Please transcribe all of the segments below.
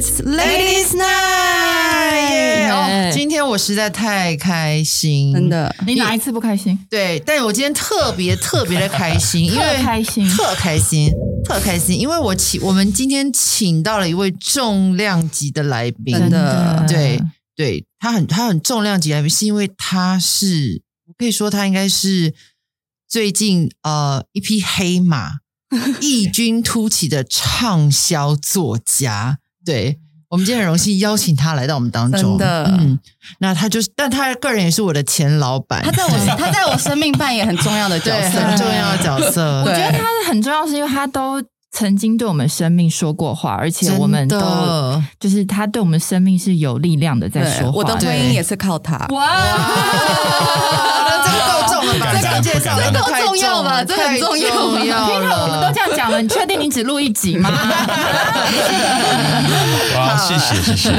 It's Ladies Night，哦，今天我实在太开心，真。的。你哪一次不开心？对，但我今天特别特别的 开心，因为开心特开心，特开心，因为我请我们今天请到了一位重量级的来宾，真的对对，他很他很重量级来宾，是因为他是我可以说他应该是最近呃一匹黑马 异军突起的畅销作家。对我们今天很荣幸邀请他来到我们当中，真的。嗯，那他就是，但他个人也是我的前老板，他在我他在我生命扮演很重要的角色，很重要的角色，我觉得他很重要，是因为他都曾经对我们生命说过话，而且我们都就是他对我们生命是有力量的在对说话。我的婚姻也是靠他。哇，那这个够重了吧？这个介绍不敢这个太这够重要吧了这很重要。吧太重要 Peter，我们都这样讲了，你确定你只录一集吗？好，谢谢谢谢，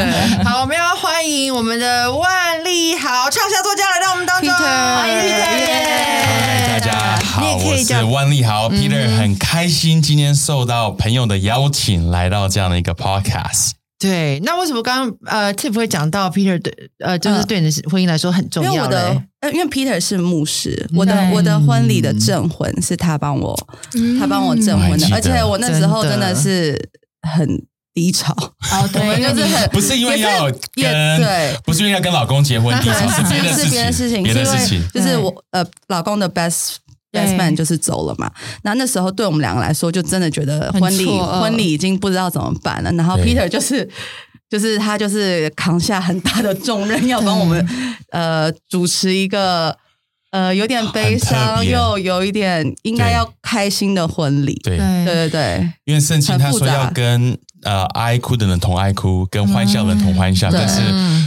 好，我们要欢迎我们的万利豪畅销作家来到我们当中，欢迎家好，我是万利豪。Peter，很开心今天受到朋友的邀请来到这样的一个 podcast。对，那为什么刚刚呃 Tip 会讲到 Peter 对呃，就是对你的婚姻来说很重要因为我的？，呃，因为 Peter 是牧师，我的我的婚礼的证婚是他帮我，他帮我证婚的，而且我那时候真的。是很低潮，哦，对，我 们就是很不是因为要跟对不是因为要跟老公结婚，低潮 是别的是事别的事情，别的是因为事情。就是我呃老公的 best best man 就是走了嘛。那那时候对我们两个来说，就真的觉得婚礼婚礼已经不知道怎么办了。然后 Peter 就是就是他就是扛下很大的重任，要帮我们呃主持一个。呃，有点悲伤，又有一点应该要开心的婚礼。对，对对对。对，因为圣经他说要跟呃爱哭的人同爱哭，跟欢笑的人同欢笑，对。但是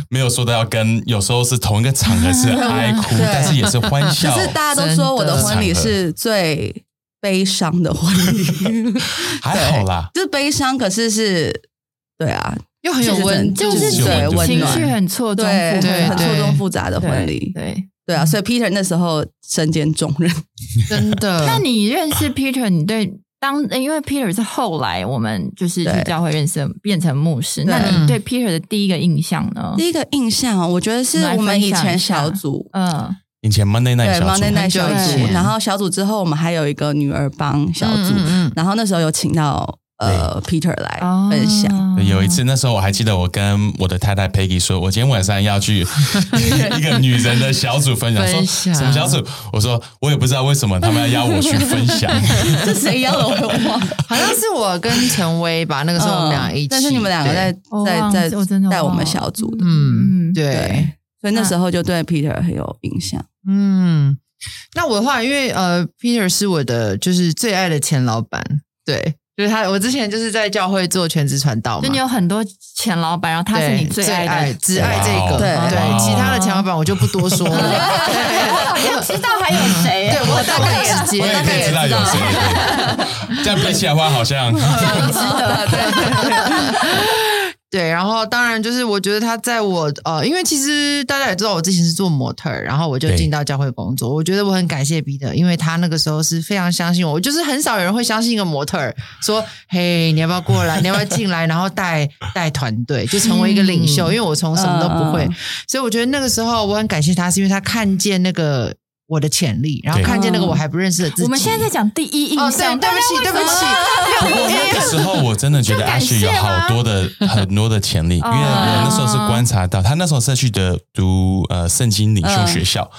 没有说到要跟有时候是同一个场合是 爱哭，对。但是也是欢笑可。是大家都说我的婚礼是最悲伤的婚礼，还好啦，就是悲伤，可是是，对啊，又很有温，就是情绪很错综对很杂，错综复杂的婚礼，对。对啊，所以 Peter 那时候身兼重任，真的。那你认识 Peter，你对当因为 Peter 是后来我们就是教会认识，变成牧师。对那你对 Peter 的第一个印象呢？第一个印象哦，我觉得是我们以前小组。嗯，以前 Monday 对 Night 小 Monday Night 小组然后小组之后，我们还有一个女儿帮小组，嗯嗯嗯然后那时候有请到呃 Peter 来哦分享，对有一次，那时候我还记得，我跟我的太太 Peggy 说，我今天晚上要去 一个女人的小组分享，说分享。什么小组？我说我也不知道为什么他们要邀我去分享。这谁邀的我。好像是我跟陈威吧，那个时候我们俩一起，嗯但是你们两个在我忘记在在我们小组的，嗯，对，所以那时候就对 Peter 很有印象。嗯，那我的话，因为呃，Peter 是我的就是最爱的前老板，对，就是他，我之前就是在教会做全职传道嘛。就你，有很多前老板，然后他是你最爱的，只爱这个，对对，其他的前老板我就不多说了，我好像知道还有谁，对我大概也直接我也可以知道有谁，这样比起来的话，好像挺值得，对，然后当然就是我觉得他在我呃，因为其实大家也知道我之前是做模特儿，然后我就进到教会工作。我觉得我很感谢彼得，因为他那个时候是非常相信我。我就是很少有人会相信一个模特儿说：“嘿，你要不要过来？你要不要进来？然后带带团队，就成为一个领袖。”因为我从什么都不会，所以我觉得那个时候我很感谢他，是因为他看见那个我的潜力，然后看见那个我还不认识的自己。我们现在在讲第一印哦，对，象，对不起，对不起，那个时候我真的觉得就感 Ashley 有好多的很多的潜力，因为我那时候是观察到他那时候是去的读呃圣经领袖学校，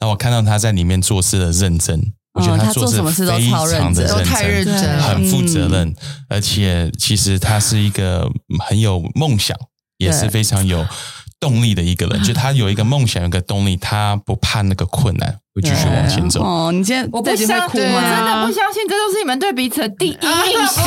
那我看到他在里面做事的认真，我觉得嗯他做事做什么事都非超认真。常的认都太认真。很负责任，而且其实他是一个很有梦想，也是非常有动力的一个人。就他有一个梦想，有一个动力，他不怕那个困难，会继续往前走。哦，你今天我不相信，哭吗？我真的不相信，这都是你们对彼此的第一印象。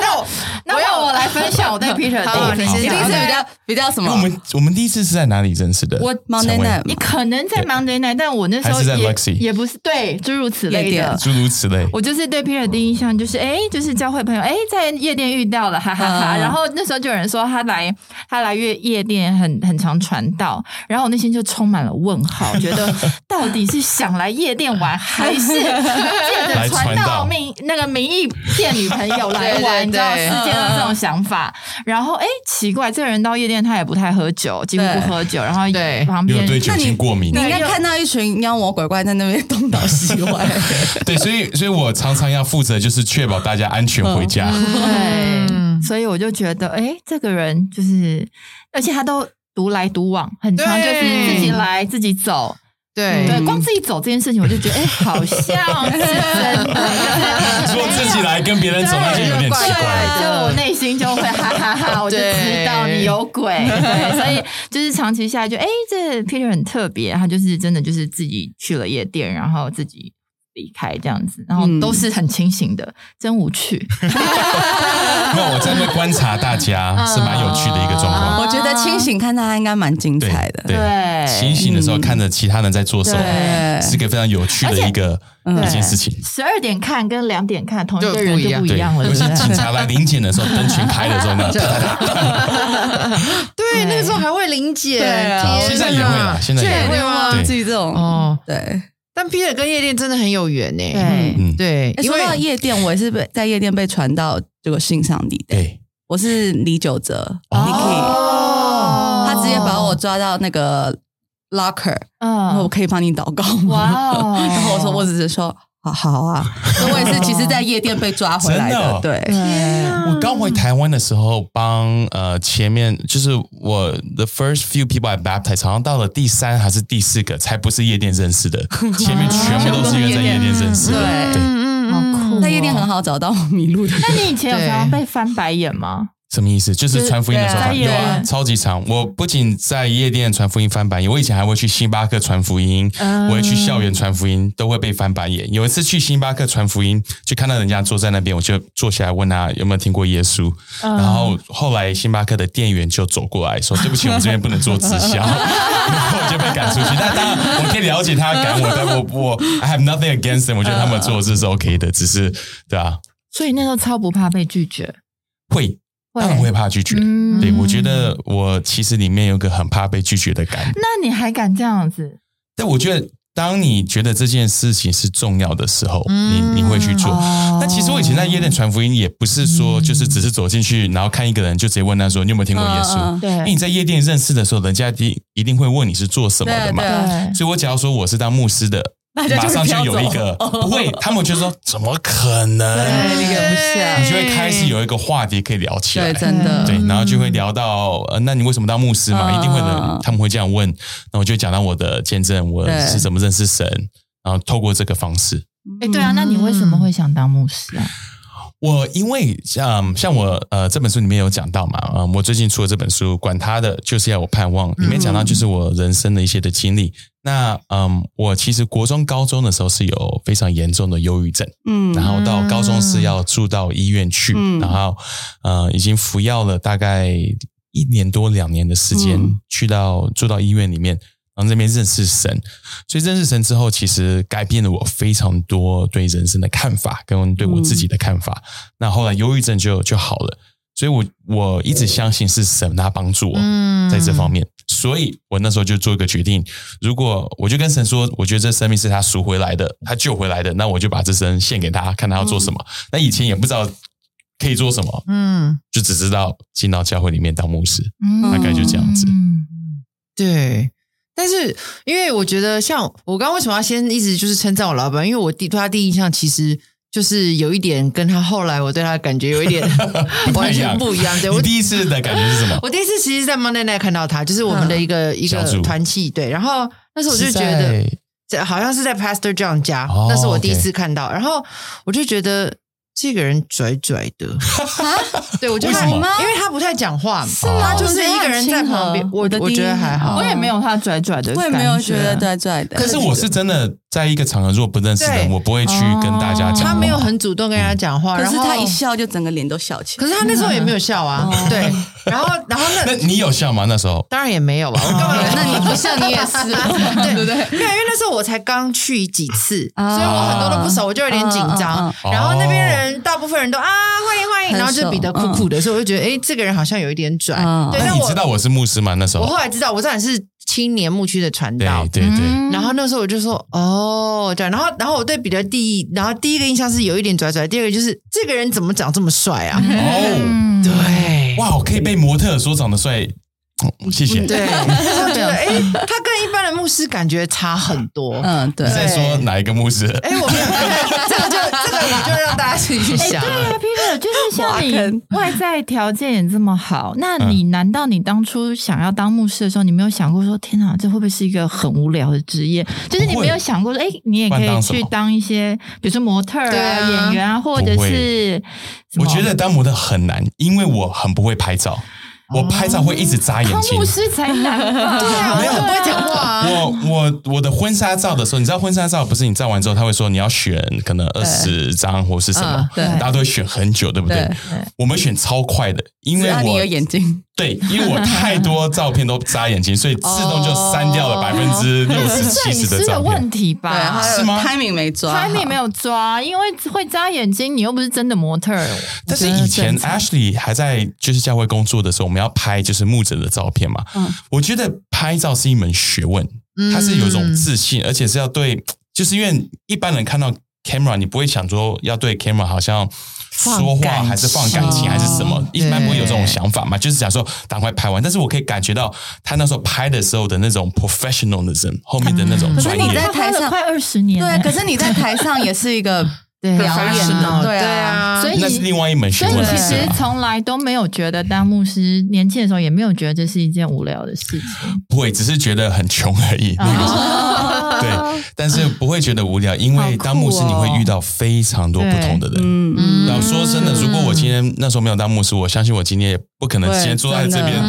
那我那让我来分享我对 Peter 的好第一印你先讲一定是象。比较比较什么因为我？们我们第一次是在哪里认识的？我 night 你可能在 Monday night，但我那时候还是在也也不是对，诸如此类夜店的。诸如此类。我就是对 Peter 的第一印象就是，哎，就是教会朋友，哎，在夜店遇到了，哈哈哈。嗯然后那时候就有人说他来，他来夜夜店很很常传道，然后我内心就充满了问号，觉得 到底是想来夜店玩，还是借着传道命那个名义骗女朋友来玩？对对对你知道世界的这种想法。然后哎，奇怪，这个人到夜店他也不太喝酒，几乎不喝酒。然后对旁边有对酒精过敏你，应该看到一群妖魔鬼怪在那边东倒西歪。对，所以所以我常常要负责就是确保大家安全回家。对，嗯所以我就觉得，哎，这个人就是，而且他都独来独往，很常就是自己来自己走。对对，光自己走这件事情，我就觉得，哎，好像是真的。说自己来跟别人走，那就有点奇怪。对，就我内心就会哈哈哈，我就知道你有鬼。对，所以就是长期下来就，哎，这 Peter 很特别，他就是真的就是自己去了夜店，然后自己离开这样子，然后都是很清醒的，真无趣。没有，我在观察大家是蛮有趣的一个状况。我觉得清醒看大家应该蛮精彩的。对对清醒的时候看着其他人在做什么，对是个非常有趣的一个嗯一件事情。十二点看跟两点看同一个人就不一样了，尤其警察来临检的时候，灯全开的时候，那 哒对，那个时候还会临检，现在也会啦哪现在也会吗？对自己这种哦，对。但 Peter 跟夜店真的很有缘呢。对嗯，对，因说到为夜店，我也是被在夜店被传到这个性上帝的。对，我是李九哲哦。Niki，哦。他直接把我抓到那个 locker，然后我嗯，可以帮你祷告吗？哇哦。然后我说我只是说好好啊，所以我也是其实，在夜店被抓回来真的哦？对，对，我刚回台湾的时候，帮呃前面就是我 the first few people I baptized，好像到了第三还是第四个，才不是夜店认识的，前面全部都是因为在夜店认识的。对。嗯，嗯好酷哦。在夜店很好找到迷路的人。那你以前有对常常被翻白眼吗？什么意思？就是传福音的时候有啊，超级长。我不仅在夜店传福音翻白眼，我以前还会去星巴克传福音，嗯我会去校园传福音，都会被翻白眼。有一次去星巴克传福音，就看到人家坐在那边，我就坐下来问他有没有听过耶稣。嗯然后后来星巴克的店员就走过来说：“ 对不起，我们这边不能做直销。”然后我就被赶出去。但当然，我可以了解他赶我，但我我 I have nothing against them，我觉得他们做的事是 OK 的，只是对啊，所以那时候超不怕被拒绝，会当然会怕拒绝。嗯对，我觉得我其实里面有个很怕被拒绝的感。那你还敢这样子？但我觉得，当你觉得这件事情是重要的时候，你你会去做。哦那其实我以前在夜店传福音，也不是说就是只是走进去，然后看一个人就直接问他说：“你有没有听过耶稣？”嗯嗯嗯对因为你在夜店认识的时候，人家一定一定会问你是做什么的嘛。所以我只要说我是当牧师的，大家就马上就有一个 不会，他们就说怎么可能？对，你跟不下你，就会开始有一个话题可以聊起来对，。真的，对，然后就会聊到，呃，那你为什么当牧师嘛？嗯一定会的他们会这样问，那我就讲到我的见证，我是怎么认识神，然后透过这个方式，哎，对啊，那你为什么会想当牧师啊？我因为像像我呃这本书里面有讲到嘛，嗯、我最近出了这本书，管他的就是要我盼望，里面讲到就是我人生的一些的经历。那嗯，我其实国中、高中的时候是有非常严重的忧郁症，嗯。然后到高中是要住到医院去，嗯。然后呃已经服药了大概一年多两年的时间，嗯。去到住到医院里面，然后那边认识神，所以认识神之后，其实改变了我非常多对人生的看法跟对我自己的看法。那后来忧郁症就就好了，所以我我一直相信是神他帮助我嗯在这方面，所以我那时候就做一个决定，如果我就跟神说，我觉得这生命是他赎回来的，他救回来的，那我就把这生献给他，看他要做什么。那以前也不知道可以做什么，嗯，就只知道进到教会里面当牧师。嗯大概就这样子嗯对。但是，因为我觉得，像我刚刚为什么要先一直就是称赞我老板？因为我第对他第一印象其实就是有一点跟他后来我对他的感觉有一点 完全不一样。对我第一次的感觉是什么？我第一次其实，在 Monday Night 看到他，就是我们的一个、一个团契，对。然后那时候我就觉得，这好像是在 Pastor John 家，哦那是我第一次看到。然后我就觉得这个人拽拽的，对我觉得他，为什么？因为他不太讲话，是吗？他就是一个人在旁边。我我的我觉得还好，我也没有他拽拽的，我也没有觉得。拽拽的。可是我是真的在一个场合，如果不认识的人，我不会去跟大家讲话。他没有很主动跟人家讲话，然后可是他一笑就整个脸都笑起来。可是他那时候也没有笑啊，对。然后，然后那那你有笑吗？那时候？当然也没有吧，我干嘛？那你 不笑你也是，对。不对？没有，因为那时候我才刚去几次，啊。所以我很多都不熟，我就有点紧张。嗯嗯然后那边人大部分人都啊欢迎欢迎，然后就熟。比得酷酷的，所以我就觉得哎，这个人好像有一点拽。嗯对，那你知道我是牧师吗？那时候？我后来知道，我当然是青年牧区的传道对。对对，嗯然后那时候我就说哦，这样，然后然后我对彼得第一，然后第一个印象是有一点拽拽，第二个就是这个人怎么长这么帅啊？哦，嗯对，哇，我可以被模特说长得帅，嗯谢谢。对，我觉得 哎，他跟一般的牧师感觉差很多。嗯，对你，在说哪一个牧师？哎，我没有，这个就让大家自己去想对啊。，Peter，就是像你外在条件也这么好，那嗯。你难道你当初想要当牧师的时候，你没有想过说，天哪，这会不会是一个很无聊的职业？就是你没有想过说，哎，你也可以去当一些，比如说模特啊、啊。演员啊，或者是我觉得当模特很难，因为我很不会拍照，我拍照会一直眨眼睛当牧。师才难吧？对啊，没有不会讲话啊。我我我的婚纱照的时候，你知道婚纱照不是你照完之后，他会说你要选可能二十张或是什么大家都会选很久，对不对对？我们选超快的，因为只要你有眼睛，对，因为我太多照片都扎眼睛，所以自动就删掉了百分之六十七十的照片问。题，吧？是吗 timing 没抓好，timing 没有抓，因为会扎眼睛，你又不是真的模特儿。但是以前 Ashley 还在就是教会工作的时候，我们要拍就是牧者的照片嘛。嗯我觉得拍照是一门学问，嗯它是有一种自信，而且是要对，就是因为一般人看到 camera，你不会想说要对 camera 好像说话还是放感情情还是什么，一般不会有这种想法嘛，就是想说赶快拍完。但是我可以感觉到他那时候拍的时候的那种 professionalism，后面的那种专业可是你。在台上快二十年了，对，可是你在台上也是一个 对表演的，对对啊，啊，所以那是另外一门学问，所以你其？实从来都没有觉得当牧师，年轻的时候也没有觉得这是一件无聊的事情。不会，只是觉得很穷而已。对，但是不会觉得无聊，因为当牧师你会遇到非常多不同的人。嗯嗯，然后说真的，如果我今天那时候没有当牧师，我相信我今天也不可能对今天坐在这边。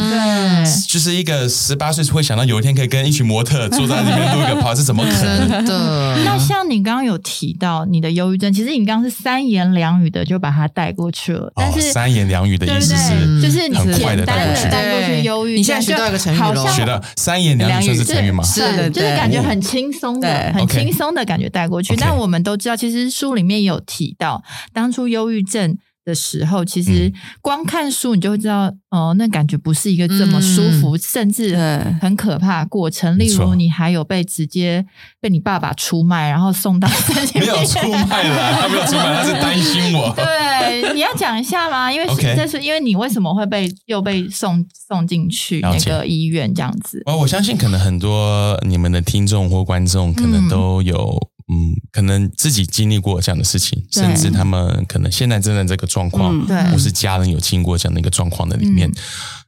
对，就是一个十八岁会想到有一天可以跟一群模特坐在那边录一个跑，是怎么可能？真的。那像你刚刚有提到你的忧郁症，其实你刚刚是三言两语的就把它带过去了，但哦，是。三言两语的意思对？是就是很快的简单的带过去。带过去忧郁症。你现在学到一个成语咯好像学到三言两语算是成语吗？是对，对就是感觉很轻松的、对很轻松的感觉带过去。但我们都知道，其实书里面也有提到，当初忧郁症的时候，其实嗯光看书你就会知道，哦，那感觉不是一个这么舒服，甚至很可怕的过程。例如，你还有被直接被你爸爸出卖，然后送到 没有出卖了，他没有出卖，他是担心我。对，你要讲一下吗？因为这是因为你为什么会被又被送送进去那个医院这样子？哦，我相信可能很多你们的听众或观众可能都有，嗯可能自己经历过这样的事情，甚至他们可能现在正在这个状况，嗯对。或是家人有经过这样的一个状况的里面。嗯。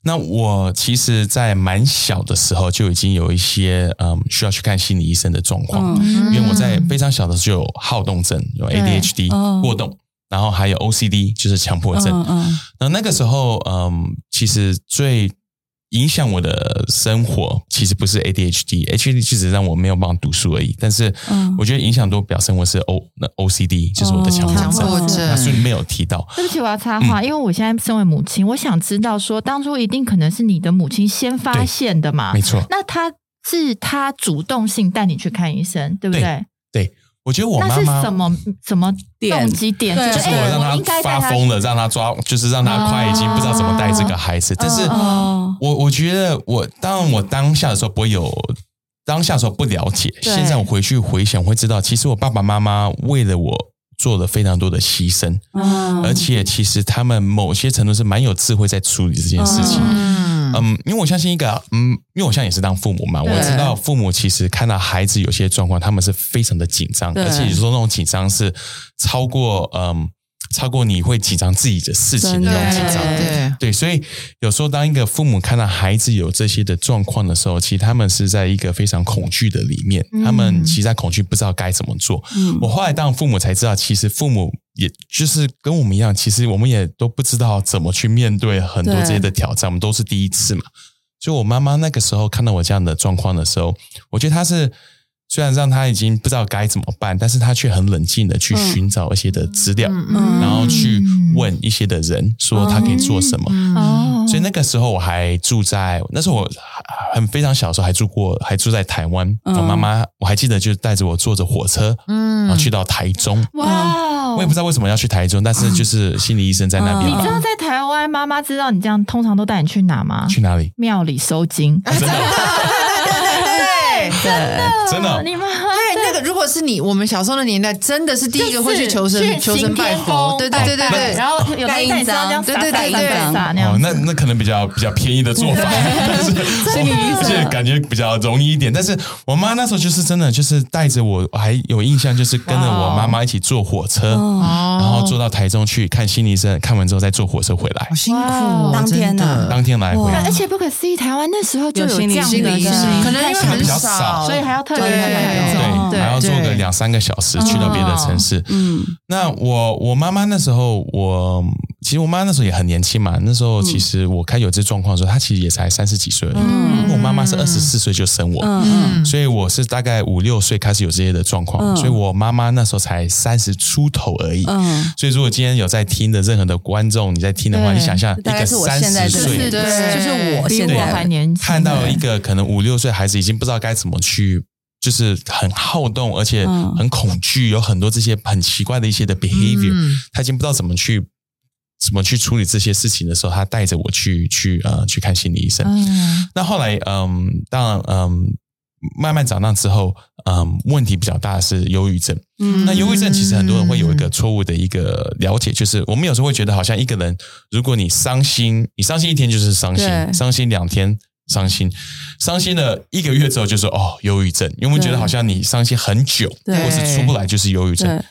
那我其实，在蛮小的时候就已经有一些嗯需要去看心理医生的状况，嗯。因为我在非常小的时候就有好动症，有 ADHD 哦。过动，然后还有 OCD 就是强迫症。嗯嗯。那那个时候，嗯，其实最影响我的生活，其实不是 ADHD，ADHD 只是让我没有办法读书而已。但是嗯我觉得影响多表生活是 O 那 OCD，就是我的强迫症。书里面有提到，对不起，我要插话，嗯因为我现在身为母亲，我想知道说，当初一定可能是你的母亲先发现的嘛？没错。那她是她主动性带你去看医生，对不对？对，我觉得我那妈妈是什么什么点动机点？对就就是我让她他发疯了，让他抓，就是让他快已经不知道怎么带这个孩子。但是哦我我觉得我当然我当下的时候不会有。当下的时候不了解，对现在我回去回想会知道，其实我爸爸妈妈为了我做了非常多的牺牲，嗯而且其实他们某些程度是蛮有智慧在处理这件事情。嗯嗯，因为我相信一个，嗯，因为我现在也是当父母嘛，我知道父母其实看到孩子有些状况，他们是非常的紧张，对。而且有时候那种紧张是超过，嗯，超过你会紧张自己的事情的那种紧张。对，对，所以有时候当一个父母看到孩子有这些的状况的时候，其实他们是在一个非常恐惧的里面，他们其实在恐惧，不知道该怎么做。嗯我后来当父母才知道，其实父母也就是跟我们一样，其实我们也都不知道怎么去面对很多这些的挑战，我们都是第一次嘛。所以我妈妈那个时候看到我这样的状况的时候，我觉得她是虽然让他已经不知道该怎么办，但是他却很冷静的去寻找一些的资料，嗯然后去问一些的人说他可以做什么。哦，所以那个时候我还住在那时候我很非常小的时候还住过，还住在台湾。嗯我妈妈我还记得就带着我坐着火车，嗯然后去到台中。哇哦，我也不知道为什么要去台中，但是就是心理医生在那边嘛。你知道在台湾，妈妈知道你这样，通常都带你去哪吗？去哪里？庙里收金。真的 对。对，真的。哦你妈对，那个如果是你，我们小时候的年代，真的是第一个会去求就是神、求神拜佛，对对对对对。然后有的人这样对对对那样哦，那那可能比较比较便宜的做法，但是心理医生而且感觉比较容易一点。但是我妈那时候就是真的就是带着我，我还有印象，就是跟着我妈妈一起坐火车，哦然后坐到台中去看心理医生，看完之后再坐火车回来。好，辛苦哦，当天真的呢当天来回。而且不可思议，台湾那时候就有心理这样的生可能因为很少所以还要特别对对，还要坐个两三个小时去到别的城市。嗯那我我妈妈那时候，我其实我妈那时候也很年轻嘛。那时候其实我开有这状况的时候，她其实也才三十几岁而已。因为我妈妈是二十四岁就生我，嗯所以我是大概五六岁开始有这些的状况，嗯所以我妈妈那时候才三十出头而已。嗯，所以如果今天有在听的任何的观众，你在听的话，你想象一个三十岁就是我现在还年轻，看到一个可能五六岁孩子已经不知道该怎么去，就是很好动，而且嗯很恐惧，有很多这些很奇怪的一些的 behavior，、嗯他已经不知道怎么去怎么去处理这些事情的时候，他带着我去去呃去看心理医生。嗯那后来嗯，当然嗯。慢慢长大之后，嗯，问题比较大的是忧郁症。嗯那忧郁症其实很多人会有一个错误的一个了解，就是我们有时候会觉得，好像一个人，如果你伤心，你伤心一天就是伤心，伤心两天伤心，伤心了一个月之后就说哦忧郁症，因为我们觉得好像你伤心很久，或是出不来就是忧郁症。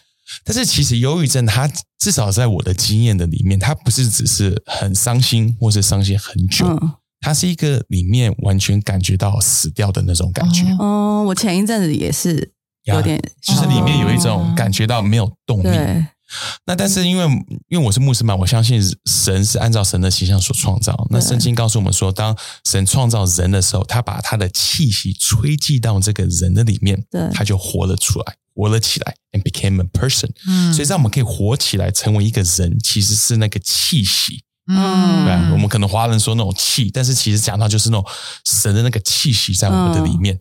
但是其实忧郁症它至少在我的经验的里面，它不是只是很伤心或是伤心很久，嗯。它是一个里面完全感觉到死掉的那种感觉。哦，我前一阵子也是有点，就是里面有一哦。种感觉到没有动力，对，那但是因为因为我是牧师嘛，我相信神是按照神的形象所创造。那圣经告诉我们说，当神创造人的时候，他把他的气息吹进到这个人的里面，对他就活了出来，活了起来，and became a person。嗯所以让我们可以活起来，成为一个人，其实是那个气息。嗯对啊，我们可能华人说那种气，但是其实讲到就是那种神的那个气息在我们的里面。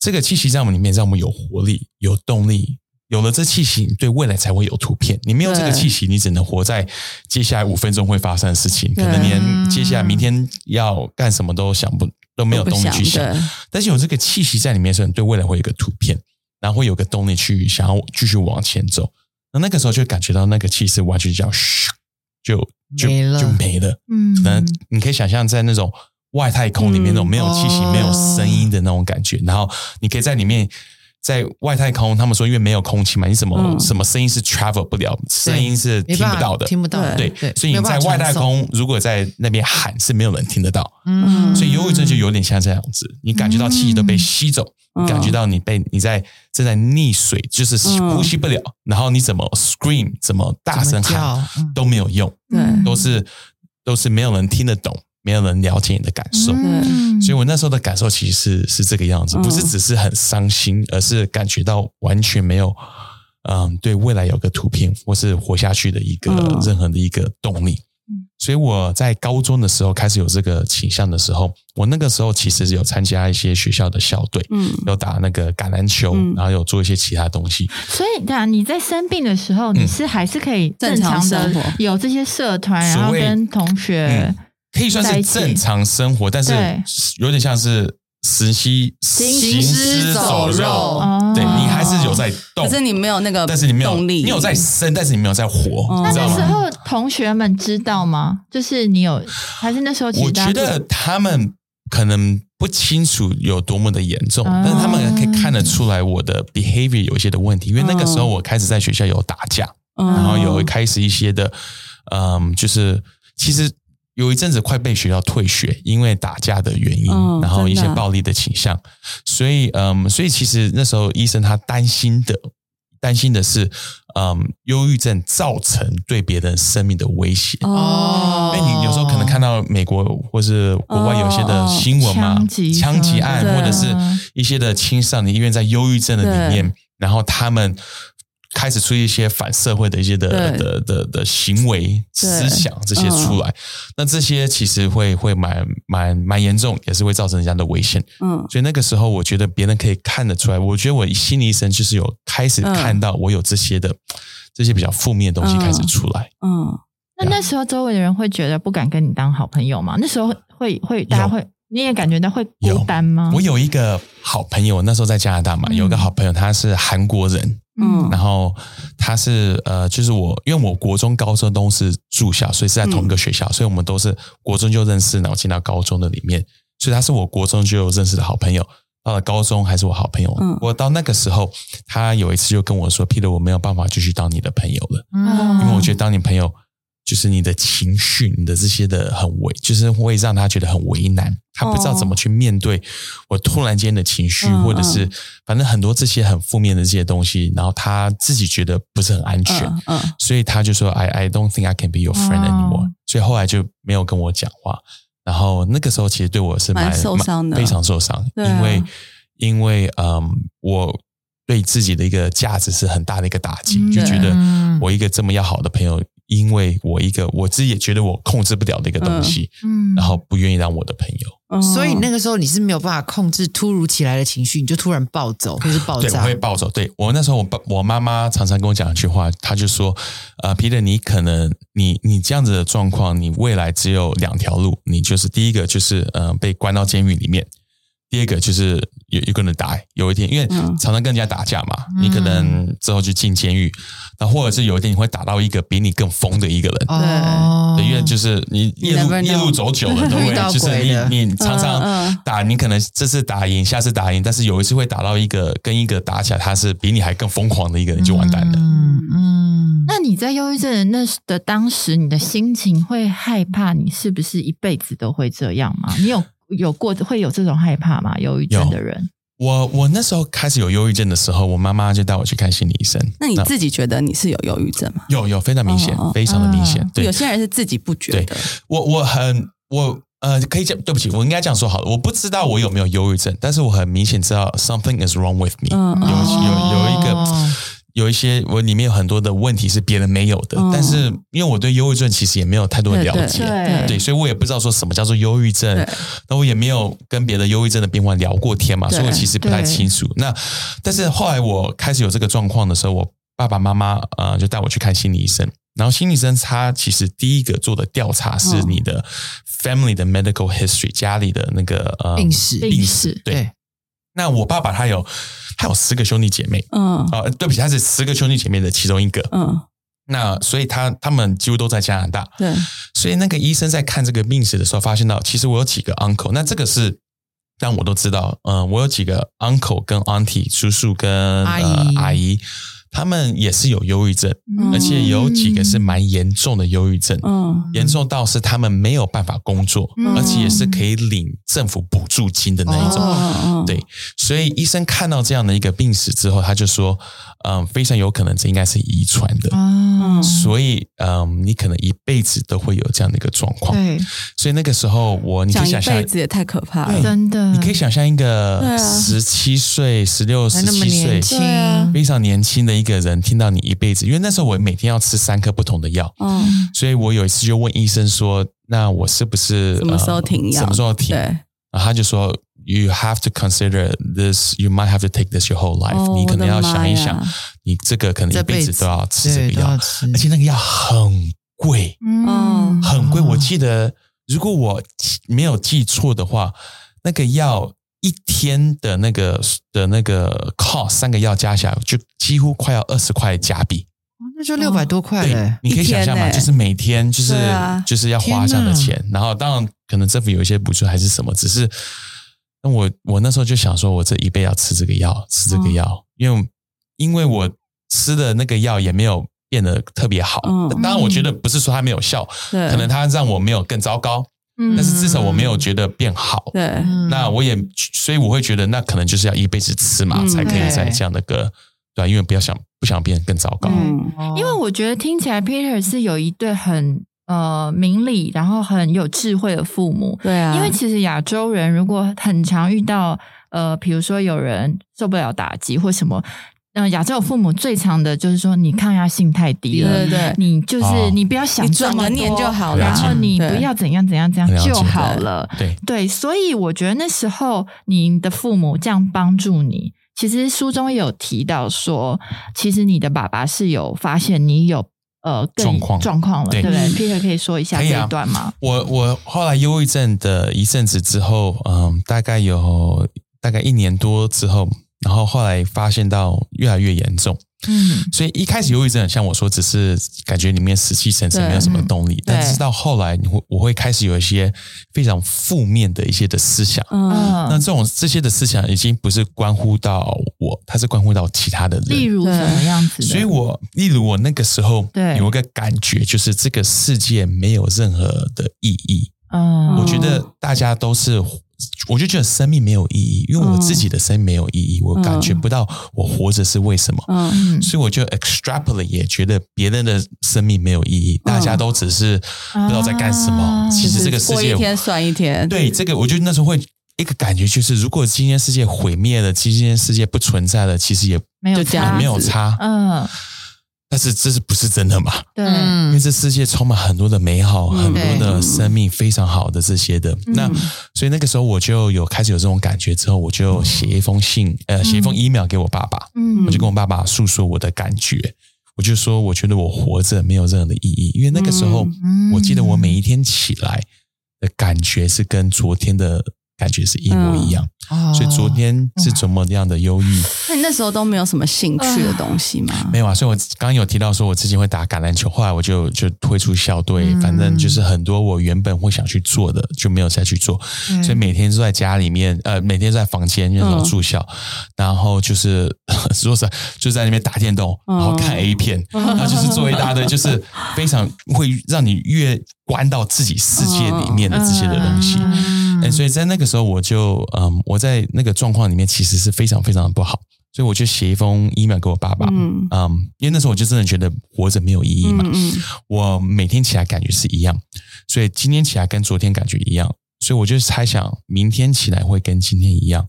这个气息在我们里面，让我们有活力、有动力。有了这气息，你对未来才会有图片。你没有这个对气息，你只能活在接下来五分钟会发生的事情，可能连接下来明天要干什么都想不都没有动力去想。对但是有这个气息在里面的时候，你对未来会有一个图片，然后会有个动力去想要继续往前走。那那个时候就感觉到那个气势完全这样，咻就就没了就没了。嗯可能你可以想象在那种外太空里面那种没有气息、哦没有声音的那种感觉，然后你可以在里面。在外太空，他们说因为没有空气嘛，你什么、嗯。什么声音是 travel 不了，声音是听不到的，听不到的，对，对，所以你在外太空，如果在那边喊是没有人听得到，嗯。所以忧郁症就有点像这样子，你感觉到气息都被吸走，感觉到你被你在正在溺水，就是嗯。呼吸不了，然后你怎么 scream 怎么大声喊嗯。都没有用，对。都是都是没有人听得懂，没有人了解你的感受。嗯。所以我那时候的感受其实是是这个样子，嗯。不是只是很伤心，而是感觉到完全没有，嗯，对未来有个图片或是活下去的一个、嗯。任何的一个动力。所以我在高中的时候开始有这个倾向的时候，我那个时候其实有参加一些学校的校队，嗯。有打那个橄榄球，嗯。然后有做一些其他东西。所以，对啊，你在生病的时候，你是还是可以正常的有这些社团，然后跟同学嗯可以算是正常生活，但是有点像是实习行尸走肉。哦。对你还是有在动，可是你没有那个，但是你没有动力，你有在生，但是你没有在活，哦。那你知道吗？那时候同学们知道吗？就是你有，还是那时候我觉得他们可能不清楚有多么的严重，哦。但是他们可以看得出来我的 behavior 有一些的问题，因为那个时候嗯我开始在学校有打架，嗯，然后有开始一些的，嗯，就是其实。有一阵子快被学校退学，因为打架的原因，嗯然后一些暴力的倾向，所以，嗯，所以其实那时候医生他担心的担心的是，嗯，忧郁症造成对别人生命的威胁。哦，因为你有时候可能看到美国或是国外有些的新闻嘛，枪击枪击案对或者是一些的青少年医院在忧郁症的里面，然后他们开始出一些反社会的一些的的的的行为、思想这些出来，那这些其实会会蛮蛮蛮严重，也是会造成人家的危险。嗯。所以那个时候，我觉得别人可以看得出来。我觉得我心理医生就是有开始看到我有这些的、这些比较负面的东西开始出来。嗯，那那时候周围的人会觉得不敢跟你当好朋友吗？那时候会会大家会，你也感觉到会有孤单吗？我有一个好朋友，那时候在加拿大嘛，嗯。有一个好朋友，他是韩国人，嗯。然后他是呃，就是我，因为我国中、高中都是住校，所以是在同一个学校，所以我们都是国中就认识，然后进到高中的里面，所以他是我国中就认识的好朋友。到了高中还是我好朋友，嗯。我到那个时候，他有一次就跟我说：“Peter，我没有办法继续当你的朋友了，嗯。因为我觉得当你朋友，就是你的情绪、你的这些的很为，就是会让他觉得很为难，他不知道怎么去面对我突然间的情绪，嗯或者是反正很多这些很负面的这些东西，然后他自己觉得不是很安全，嗯嗯。所以他就说 I I don't think I can be your friend 哦。anymore，、所以后来就没有跟我讲话。然后那个时候其实对我是蛮蛮受伤的。非常受伤，啊。因为因为嗯，我对自己的一个价值是很大的一个打击，嗯就觉得嗯。我一个这么要好的朋友，因为我一个我自己也觉得我控制不了的一个东西，嗯然后不愿意让我的朋友，嗯，所以那个时候你是没有办法控制突如其来的情绪，你就突然暴走就是爆对，我。会暴走。对我那时候，我爸我妈妈常常跟我讲一句话，她就说：“呃，Peter，你可能你你这样子的状况，你未来只有两条路，你就是第一个就是呃被关到监狱里面，第二个就是有有可能打有一天，因为嗯。常常跟人家打架嘛，你可能之后就进监狱，那或者是有一天你会打到一个比你更疯的一个人。哦，对，因为就是你夜路夜路走久了，都会 就是你你常嗯常嗯打，你可能这次打赢，下次打赢，但是有一次会打到一个跟一个打起来，他是比你还更疯狂的一个人，就完蛋了。嗯嗯，那你在忧郁症的那时的当时，你的心情会害怕，你是不是一辈子都会这样吗？你有有过会有这种害怕吗？忧郁症的人，我我那时候开始有忧郁症的时候，我妈妈就带我去看心理医生。那你自己觉得你是有忧郁症吗？有有非常明显哦哦，非常的明显嗯。对有些人是自己不觉对得，我我很我呃可以讲对不起，我应该这样说好了。我不知道我有没有忧郁症，但是我很明显知道 something is wrong with me。嗯有有有一个哦有一些我里面有很多的问题是别人没有的，嗯。但是因为我对忧郁症其实也没有太多的对对了解，对对，所以我也不知道说什么叫做忧郁症，那我也没有跟别的忧郁症的病患聊过天嘛，所以我其实不太清楚。那但是后来我开始有这个状况的时候，我爸爸妈妈呃就带我去看心理医生，然后心理医生他其实第一个做的调查是嗯。你的 family 的 medical history，家里的那个呃病史。病史，对。对那我爸爸他有他有十个兄弟姐妹，嗯。啊、对不起，他是十个兄弟姐妹的其中一个。嗯，那所以他他们几乎都在加拿大，对，所以那个医生在看这个病史的时候，发现到其实我有几个 uncle，那这个是让我都知道，嗯、我有几个 uncle 跟 auntie 叔叔跟阿姨。呃、阿姨，他们也是有忧郁症，嗯。而且有几个是蛮严重的忧郁症。嗯。严重到是他们没有办法工作，嗯。而且也是可以领政府补助金的那一种。对，所以医生看到这样的一个病史之后，他就说，嗯，非常有可能这应该是遗传的，哦，所以，嗯，你可能一辈子都会有这样的一个状况。对，所以那个时候我，你可以想象辈，子也太可怕了，真的，你可以想象一个啊。十七岁、十六、十七岁年。轻。对啊。非常年轻的一个人，听到你一辈子，因为那时候我每天要吃三颗不同的药，嗯，所以我有一次就问医生说：“那我是不是什么时候停药？呃什么时候停？”对，然后他就说：“You have to consider this. You might have to take this your whole life. 哦你可能要想一想，你这个可能一辈子都要吃这对个药，而且那个药很贵，嗯，很贵。哦我记得，如果我记没有记错的话，那个药一天的那个的那个 cost 三个药加起来就几乎快要二十块加币。哦那就六百多块对嘞，。你可以想象嘛，欸就是每天就是啊。就是要花这样的钱，然后当然可能政府有一些补助还是什么，只是那我我那时候就想说，我这一辈要吃这个药，吃这个药，因为因为我吃的那个药也没有变得特别好，嗯。当然我觉得不是说它没有效，对，可能它让我没有更糟糕，嗯。但是至少我没有觉得变好。对，嗯。那我也，所以我会觉得，那可能就是要一辈子吃嘛，嗯。才可以在这样的个，对啊，因为不要想，不想变得更糟糕。嗯，因为我觉得听起来 Peter 是有一对很呃明理，然后很有智慧的父母。对啊，因为其实亚洲人如果很常遇到呃，比如说有人受不了打击或什么，呃，亚洲父母最常的就是说你抗压性太低了，对对对。你就是、哦。你不要想你这么多就好了。然后你不要怎样怎样怎样就好了。对，对，所以我觉得那时候你的父母这样帮助你，其实书中也有提到说，其实你的爸爸是有发现你有呃更状况。状况了，对。对不对？Peter 可以说一下这一段吗？我我后来忧郁症的一阵子之后，嗯，大概有大概一年多之后，然后后来发现到越来越严重，嗯所以一开始忧郁症像我说，只是感觉里面死气沉沉，对没有什么动力。但对是到后来，你会我会开始有一些非常负面的一些的思想。嗯那这种这些的思想已经不是关乎到我，它是关乎到其他的人。例如什么样子？所以我例如我那个时候对有一个感觉，就是这个世界没有任何的意义。嗯，我觉得大家都是，我就觉得生命没有意义，因为我自己的生命没有意义，我感觉不到我活着是为什么。嗯嗯所以我就 extrapolate 也觉得别人的生命没有意义，大家都只是不知道在干什么。啊其实这个世界过一天算一天，对这个，我觉得那时候会一个感觉就是，如果今天世界毁灭了，今天世界不存在了，其实也没有这样差没有差。嗯，但是这是不是真的嘛？对，因为嗯，这世界充满很多的美好，嗯。很多的生命非常好的这些的。那所以那个时候我就有开始有这种感觉，之后我就写一封信，呃，写一封 email 给我爸爸，嗯。我就跟我爸爸诉说我的感觉。我就说，我觉得我活着没有任何的意义，因为那个时候，嗯。我记得我每一天起来的感觉是跟昨天的感觉是一模一样，哦。所以昨天是怎么样的忧郁，那你那时候都没有什么兴趣的东西吗？没有啊，所以我刚刚有提到说，我之前会打橄榄球，后来我就就退出校队，嗯。反正就是很多我原本会想去做的就没有再去做，所以每天都在家里面，呃，每天都在房间，因为那种住校，然后就是 说实在就在那边打电动，然后看 A 片，然后就是做一大堆，就是非常会让你越关到自己世界里面的这些的东西。哎，所以在那个时候，我就嗯，我在那个状况里面其实是非常非常的不好，所以我就写一封 email 给我爸爸，嗯嗯，因为那时候我就真的觉得活着没有意义嘛，嗯嗯我每天起来感觉是一样，所以今天起来跟昨天感觉一样，所以我就猜想明天起来会跟今天一样，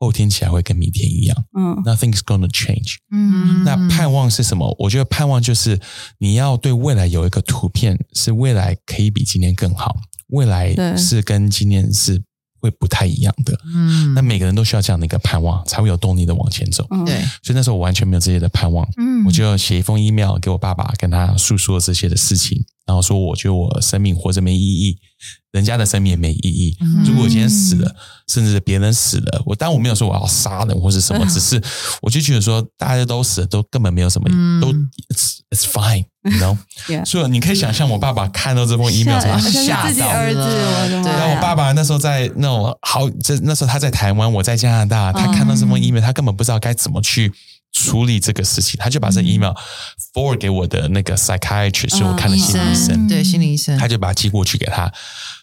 后天起来会跟明天一样嗯，Nothing's gonna change。嗯那盼望是什么？我觉得盼望就是你要对未来有一个图片，是未来可以比今天更好，未来是跟今天是会不太一样的。嗯。那每个人都需要这样的一个盼望，才会有动力的往前走。嗯，对，所以那时候我完全没有这些的盼望，嗯。我就写一封 email 给我爸爸，跟他诉说这些的事情，然后说我觉得我生命活着没意义，人家的生命也没意义。如果我今天死了，甚至别人死了，我当然我没有说我要杀人或是什么，只是我就觉得说大家都死了，都根本没有什么，嗯都 it's it's fine，你 know。所以你可以想象我爸爸看到这封 email 吓到。自己儿子，我的妈对呀！然后我爸爸那时候在那种好，这那时候他在台湾，我在加拿大，他看到这封 email，他根本不知道该怎么去处理这个事情，他就把这 email forward 给我的那个 psychiatrist，是我看的心理医生。生，对，心理医生，他就把它寄过去给他。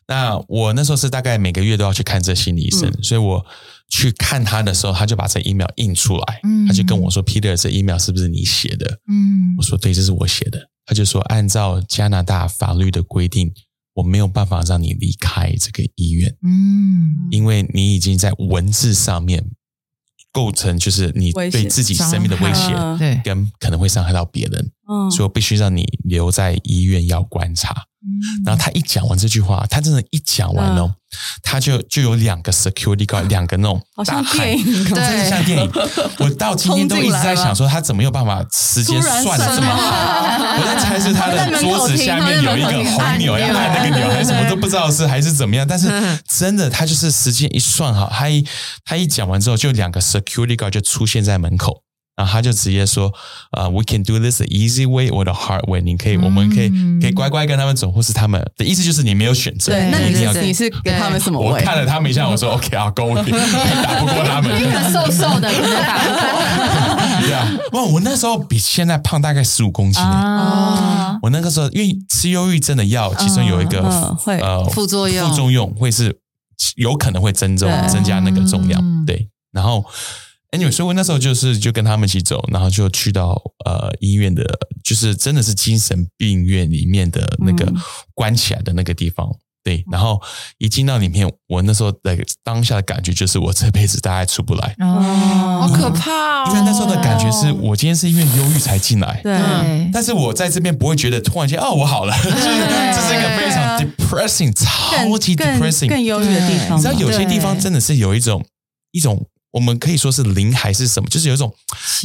那我那时候是大概每个月都要去看这心理医生，所以我去看他的时候，他就把这 email 印出来，嗯。他就跟我说：“Peter，这 email 是不是你写的？”嗯。我说：“对，这是我写的。”他就说：“按照加拿大法律的规定，我没有办法让你离开这个医院，嗯。因为你已经在文字上面构成就是你对自己生命的威胁，对，跟可能会伤害到别人，嗯所以我必须让你留在医院要观察。”然后他一讲完这句话，他真的，一讲完哦，他就就有两个 security guard，两个那种好像大汉电影，真的像电影。我到今天都一直在想说，他怎么有办法时间算的这么好？我在猜是他的桌子下面有一个红钮，要按那个钮还是什么都不知道是还是怎么样。但是真的，他就是时间一算好，他一他一讲完之后，就两个 security guard 就出现在门口。然后他就直接说，呃、w e can do this the easy way or the hard way。你可以，我们可以可以乖乖跟他们走，或是他们的意思就是你没有选择，对，那你你一定要是你是给他们什么位？我看了他们一下，我说 OK 啊，Go，我打不过他们。瘦瘦的，可能打不过 对啊，哇，我那时候比现在胖大概十五公斤、欸。啊。我那个时候因为吃忧郁症的药，其中有一个、嗯会呃副作用副作用会是有可能会增重增加那个重量，嗯对。然后 anyway，所以我那时候就是就跟他们一起走，然后就去到呃医院的，就是真的是精神病院里面的那个嗯。关起来的那个地方。对，然后一进到里面，我那时候的当下的感觉就是我这辈子大概出不来，哦。好可怕哦！因为那时候的感觉是我今天是因为忧郁才进来，对，对，但是我在这边不会觉得突然间哦我好了，就是这是一个非常 depressing，超级 depressing，更忧郁的地方。你知道有些地方真的是有一种一种，我们可以说是灵还是什么，就是有一种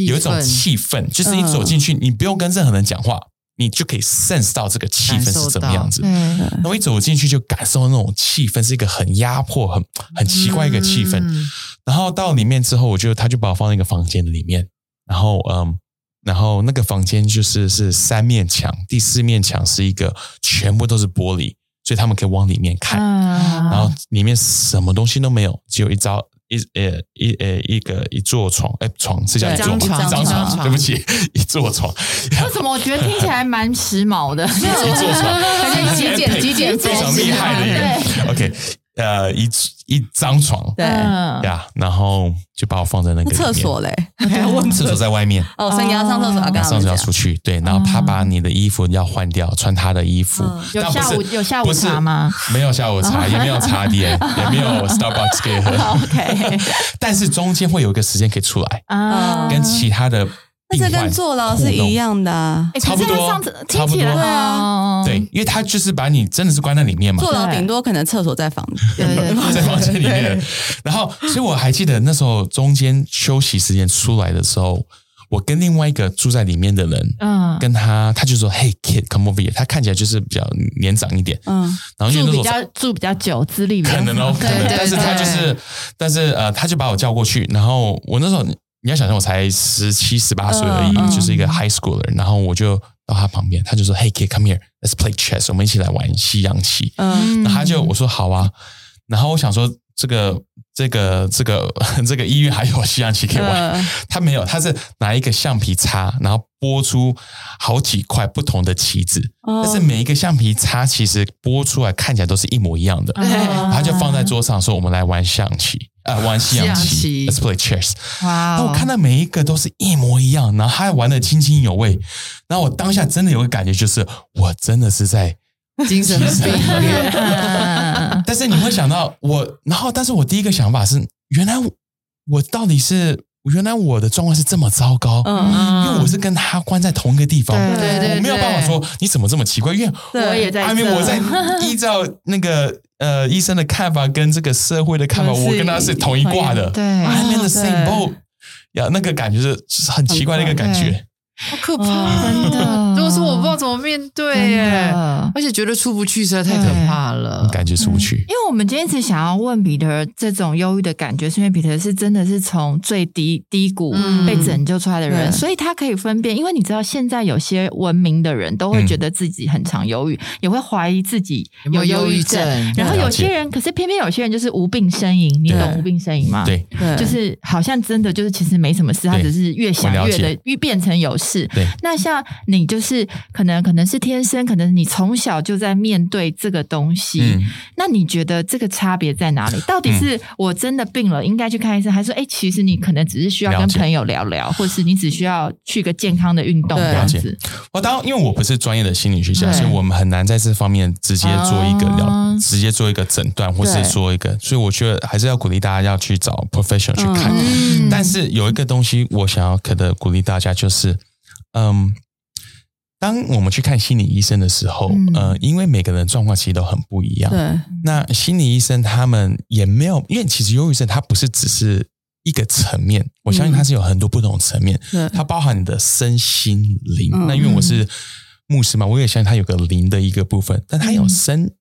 有一种气氛，就是你走进去，你不用跟任何人讲话，你就可以 sense 到这个气氛是怎么样子。对，然后一走进去就感受到那种气氛是一个很压迫、很很奇怪一个气氛。嗯然后到里面之后，我就他就把我放在一个房间里面，然后嗯，然后那个房间就是是三面墙，第四面墙是一个全部都是玻璃，所以他们可以往里面看。嗯，然后里面什么东西都没有，只有一张一呃一呃一个一座床，哎床是叫一座床？对一张床床，对不起，一座床，为什么我觉得听起来蛮时髦的？一座床，很极简极简非常厉害的一个。OK，呃，一一张床。对，嗯，呀，然后就把我放在那个厕所，嘞，厕所在外面。哦，所以你要上厕所要跟他上们讲次要出去，对，然后他把你的衣服要换掉，穿他的衣服。嗯。有下午有下午茶吗？没有下午茶，也没有茶点，也没有 Starbucks 可以喝。OK 但是中间会有一个时间可以出来，啊，跟其他的那这跟坐牢是一样的差不多差不多。听起来对啊。哦对，因为他就是把你真的是关在里面嘛，坐牢顶多可能厕所在房间，里面。然后，所以我还记得那时候中间休息时间出来的时候，我跟另外一个住在里面的人，嗯，跟他他就说：“Hey kid, come over here。”他看起来就是比较年长一点，嗯，然后因为那时候住比较住比较久，资历可能哦，可能，对但是他就是，但是呃，他就把我叫过去，然后我那时候你要想象我才十七十八岁而已，就是一个 high schooler，然后我就到他旁边，他就说：“Hey kid, come here, let's play chess，我们一起来玩西洋棋。”嗯，然后他就我说好啊，然后我想说这个这个这个 这个医院还有西洋棋可以玩，嗯。他没有，他是拿一个橡皮擦，然后拨出好几块不同的棋子，哦。但是每一个橡皮擦其实拨出来看起来都是一模一样的，对他就放在桌上说我们来玩象棋，呃，玩西洋西棋，Let's play chess。哇哦，那我看到每一个都是一模一样，然后他还玩的津津有味，然后我当下真的有个感觉，就是我真的是在精神病院，嗯 但是你会想到我，然后，但是我第一个想法是，原来我我到底是原来我的状况是这么糟糕，嗯，因为我是跟他关在同一个地方，对对对我没有办法说你怎么这么奇怪，因为对我也在阿明这我在依照那个呃医生的看法跟这个社会的看法，我跟他是同一挂的，对，I'm in the same 对。boat，呀，那个感觉是是很奇怪的一个感觉，好可怕！真的如果说我，不知道怎么面对而且觉得出不去，实在太可怕了。感觉出不去。因为我们今天一直想要问彼得这种忧郁的感觉，是因为彼得是真的是从最低低谷嗯被拯救出来的人，对所以他可以分辨。因为你知道，现在有些文明的人都会嗯觉得自己很常忧郁，也会怀疑自己有忧郁症。症然后有些人，可是偏偏有些人就是无病呻吟，你懂无病呻吟吗？。对对，就是好像真的就是其实没什么事，他只是越想越的越变成有事。对。那像你就是可能可能是天生，可能你从小就在面对这个东西。嗯。那你觉得这个差别在哪里？到底是我真的病了，应该去看医生，还是说，哎，其实你可能只是需要跟朋友聊聊，或是你只需要去个健康的运动对。这样子？我当因为我不是专业的心理学家，所以我们很难在这方面直接做一个了，哦直接做一个诊断，或是对说一个，所以我觉得还是要鼓励大家要去找 professional 去看。嗯。但是有一个东西，我想要可能鼓励大家，就是嗯。当我们去看心理医生的时候，嗯呃，因为每个人状况其实都很不一样。对，那心理医生他们也没有，因为其实忧郁症它不是只是一个层面，我相信它是有很多不同层面，对它包含你的身心灵。嗯那因为我是牧师嘛，我也相信它有个灵的一个部分，但它有身，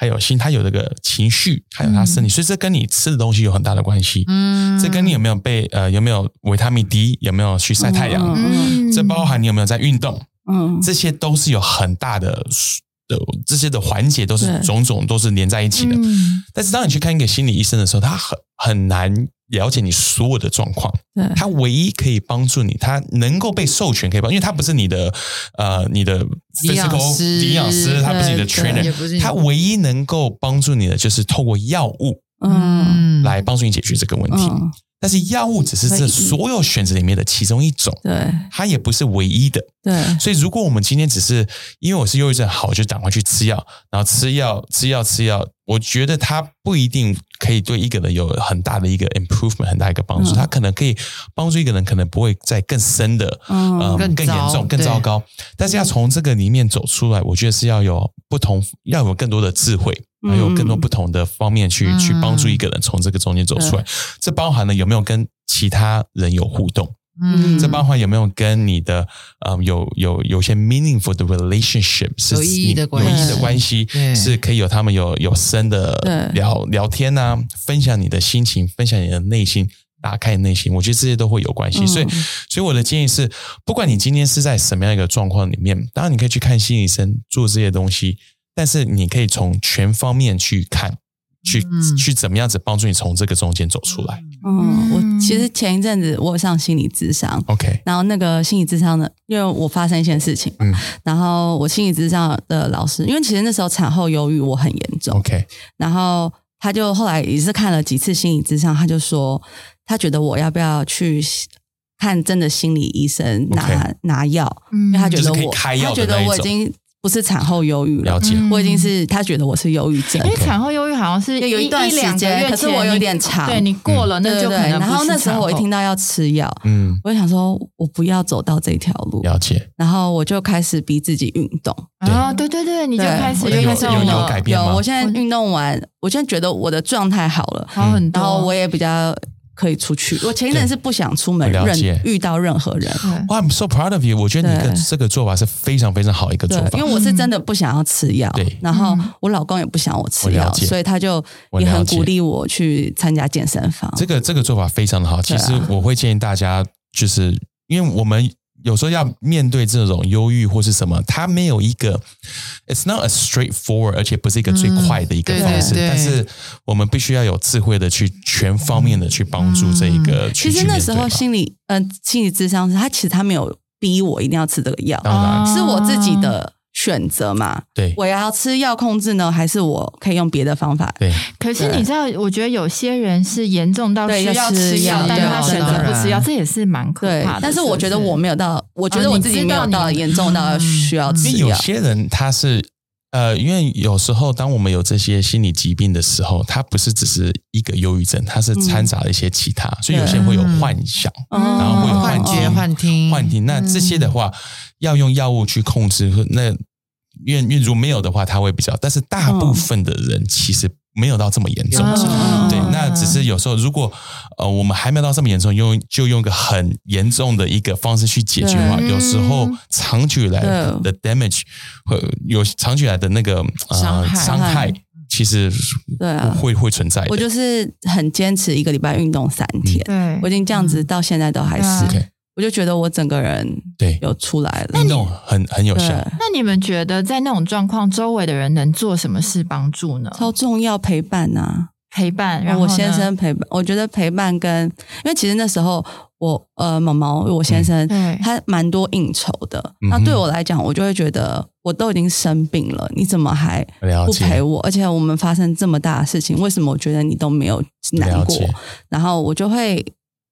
还有心，他有这个情绪，还有他身体，所以这跟你吃的东西有很大的关系。嗯。这跟你有没有被呃有没有维他命 D，有没有去晒太阳，嗯。这包含你有没有在运动，嗯，这些都是有很大的的这些的环节，都是对。种种都是连在一起的。嗯。但是当你去看一个心理医生的时候，他很很难了解你所有的状况。对，他唯一可以帮助你，他能够被授权可以帮，因为他不是你的呃你的 physical 养师，他不是你的 trainer，他唯一能够帮助你的就是透过药物嗯嗯来帮助你解决这个问题。嗯但是药物只是这所有选择里面的其中一种，对它也不是唯一的。对所以，如果我们今天只是因为我是忧郁症，好，我就赶快去吃药，然后吃药、吃药、吃药，我觉得它不一定可以对一个人有很大的一个 improvement，很大一个帮助。嗯它可能可以帮助一个人，可能不会在更深的、嗯更严重、更糟糕。但是要从这个里面走出来，我觉得是要有不同，要有更多的智慧。还有更多不同的方面去、嗯去帮助一个人从这个中间走出来，这包含了有没有跟其他人有互动，嗯，这包含有没有跟你的嗯有有有些 meaningful 的 relationship 是有意义的你关系有意义的关系对。是可以有他们有有深的对聊聊天啊，分享你的心情，分享你的内心。打开内心，我觉得这些都会有关系，嗯所以，所以我的建议是，不管你今天是在什么样一个状况里面，当然你可以去看心理医生做这些东西，但是你可以从全方面去看，去、嗯。去怎么样子帮助你从这个中间走出来。嗯，我其实前一阵子我有上心理咨商，OK，然后那个心理咨商的，因为我发生一件事情，嗯。然后我心理咨商的老师，因为其实那时候产后忧郁我很严重，OK，然后他就后来也是看了几次心理咨商，他就说他觉得我要不要去看真的心理医生拿拿药，嗯因为他觉得我开药他觉得我已经不是产后忧郁了，了解。嗯我已经是他觉得我是忧郁症因。为产后忧郁好像是有一段时间可是我有点长对你过了那就可能然后那时候我一听到到要吃药，嗯，我就想说我不要走到这条路，了解。然后我就开始逼自己运动。啊，对对对，你就开始运动动了，有改变吗有，我现在运动完，我现在觉得我的状态好了，好很多。然后我也比较可以出去。我前一阵是不想出门，任遇到任何人。，I'm so proud of you！我觉得你对的这个做法是非常非常好一个做，法因为。我是真的不想要吃药，对然后嗯我老公也不想我吃药，所以他就也很鼓励我去参加健身房。这个这个做法非常的好。其实我会建议大家，就是因为我们有时候要面对这种忧郁或是什么，它没有一个，it's not a straightforward，而且不是一个最快的一个方式。但是我们必须要有智慧的去全方面的去帮助这一个去。其实那时候心理，呃，心理智商是他其实他没有逼我一定要吃这个药，当然哦是我自己的选择嘛。对我要吃药控制呢，还是我可以用别的方法？对可是你知道，我觉得有些人是严重到需要要吃吃药药，但是他对选择不吃药，这也是蛮可怕的。，但是我觉得我没有到，我觉得我自己没有到严重到需要嗯吃因为有。些人他是呃，因为有时候当我们有这些心理疾病的时候，它不是只是一个忧郁症，它是掺杂了一些其他，所以有些人会有幻想，嗯然后会有幻觉、听幻听、幻听。那这些的话，要用药物去控制，那因为因为如果没有的话，它会比较，但是大部分的人其实没有到这么严重。嗯对，那只是有时候，如果呃我们还没有到这么严重，用就用一个很严重的一个方式去解决的话，有时候长久以来的 damage 会有长久以来的那个呃伤害伤害，其实对啊。会会存在。我就是很坚持一个礼拜运动三天，对。我已经这样子到现在都还是我就觉得我整个人对，有出来了。运动很很有效。那你们觉得在那种状况，周围的人能做什么事帮助呢？超重要陪伴呐、陪伴，然后我先生陪伴，我觉得陪伴跟，因为其实那时候我呃毛毛我先生、对他蛮多应酬的，那对我来讲，我就会觉得我都已经生病了，你怎么还不陪我？而且我们发生这么大的事情，为什么我觉得你都没有难过？然后我就会，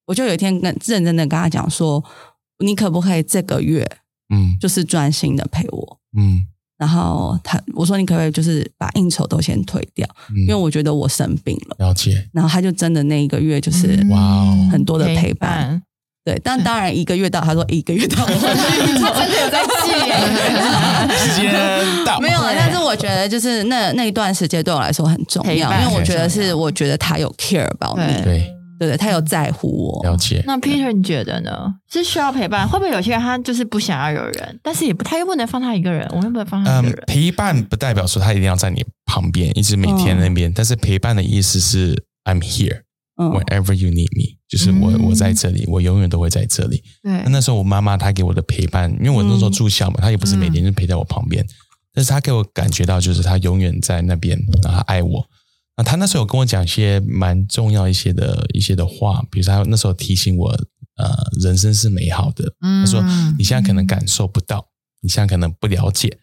我就有一天跟认真的跟他讲说，你可不可以这个月嗯就是专心的陪我？嗯然后他我说你可不可以就是把应酬都先退掉，嗯，因为我觉得我生病了。了解。然后他就真的那一个月就是、嗯哇哦很多的陪陪伴对，但当然一个月到，他说一个月到，我 说真的有在记 耶。时间到，没有了。但是我觉得就是那那一段时间对我来说很重要，因为我觉得是我觉得他有 care about 对 me，对，对对，他有在乎我。了解。那 Peter，你觉得呢？是需要陪伴？会不会有些人他就是不想要有人，但是也不他又不能放他一个人，我又不能放他一个嗯人，？陪伴不代表说他一定要在你旁边，一直每天那边。但是陪伴的意思是 I'm here 嗯 whenever you need me，就是我嗯我在这里，我永远都会在这里。对那那时候我妈妈她给我的陪伴，因为我那时候住校嘛，她也不是每天就陪在我旁边，但是她给我感觉到就是她永远在那边，然后她爱我。那他那时候有跟我讲一些蛮重要一些的一些的话，比如说她那时候提醒我，呃，人生是美好的。嗯她说你现在可能感受不到，你现在可能不了解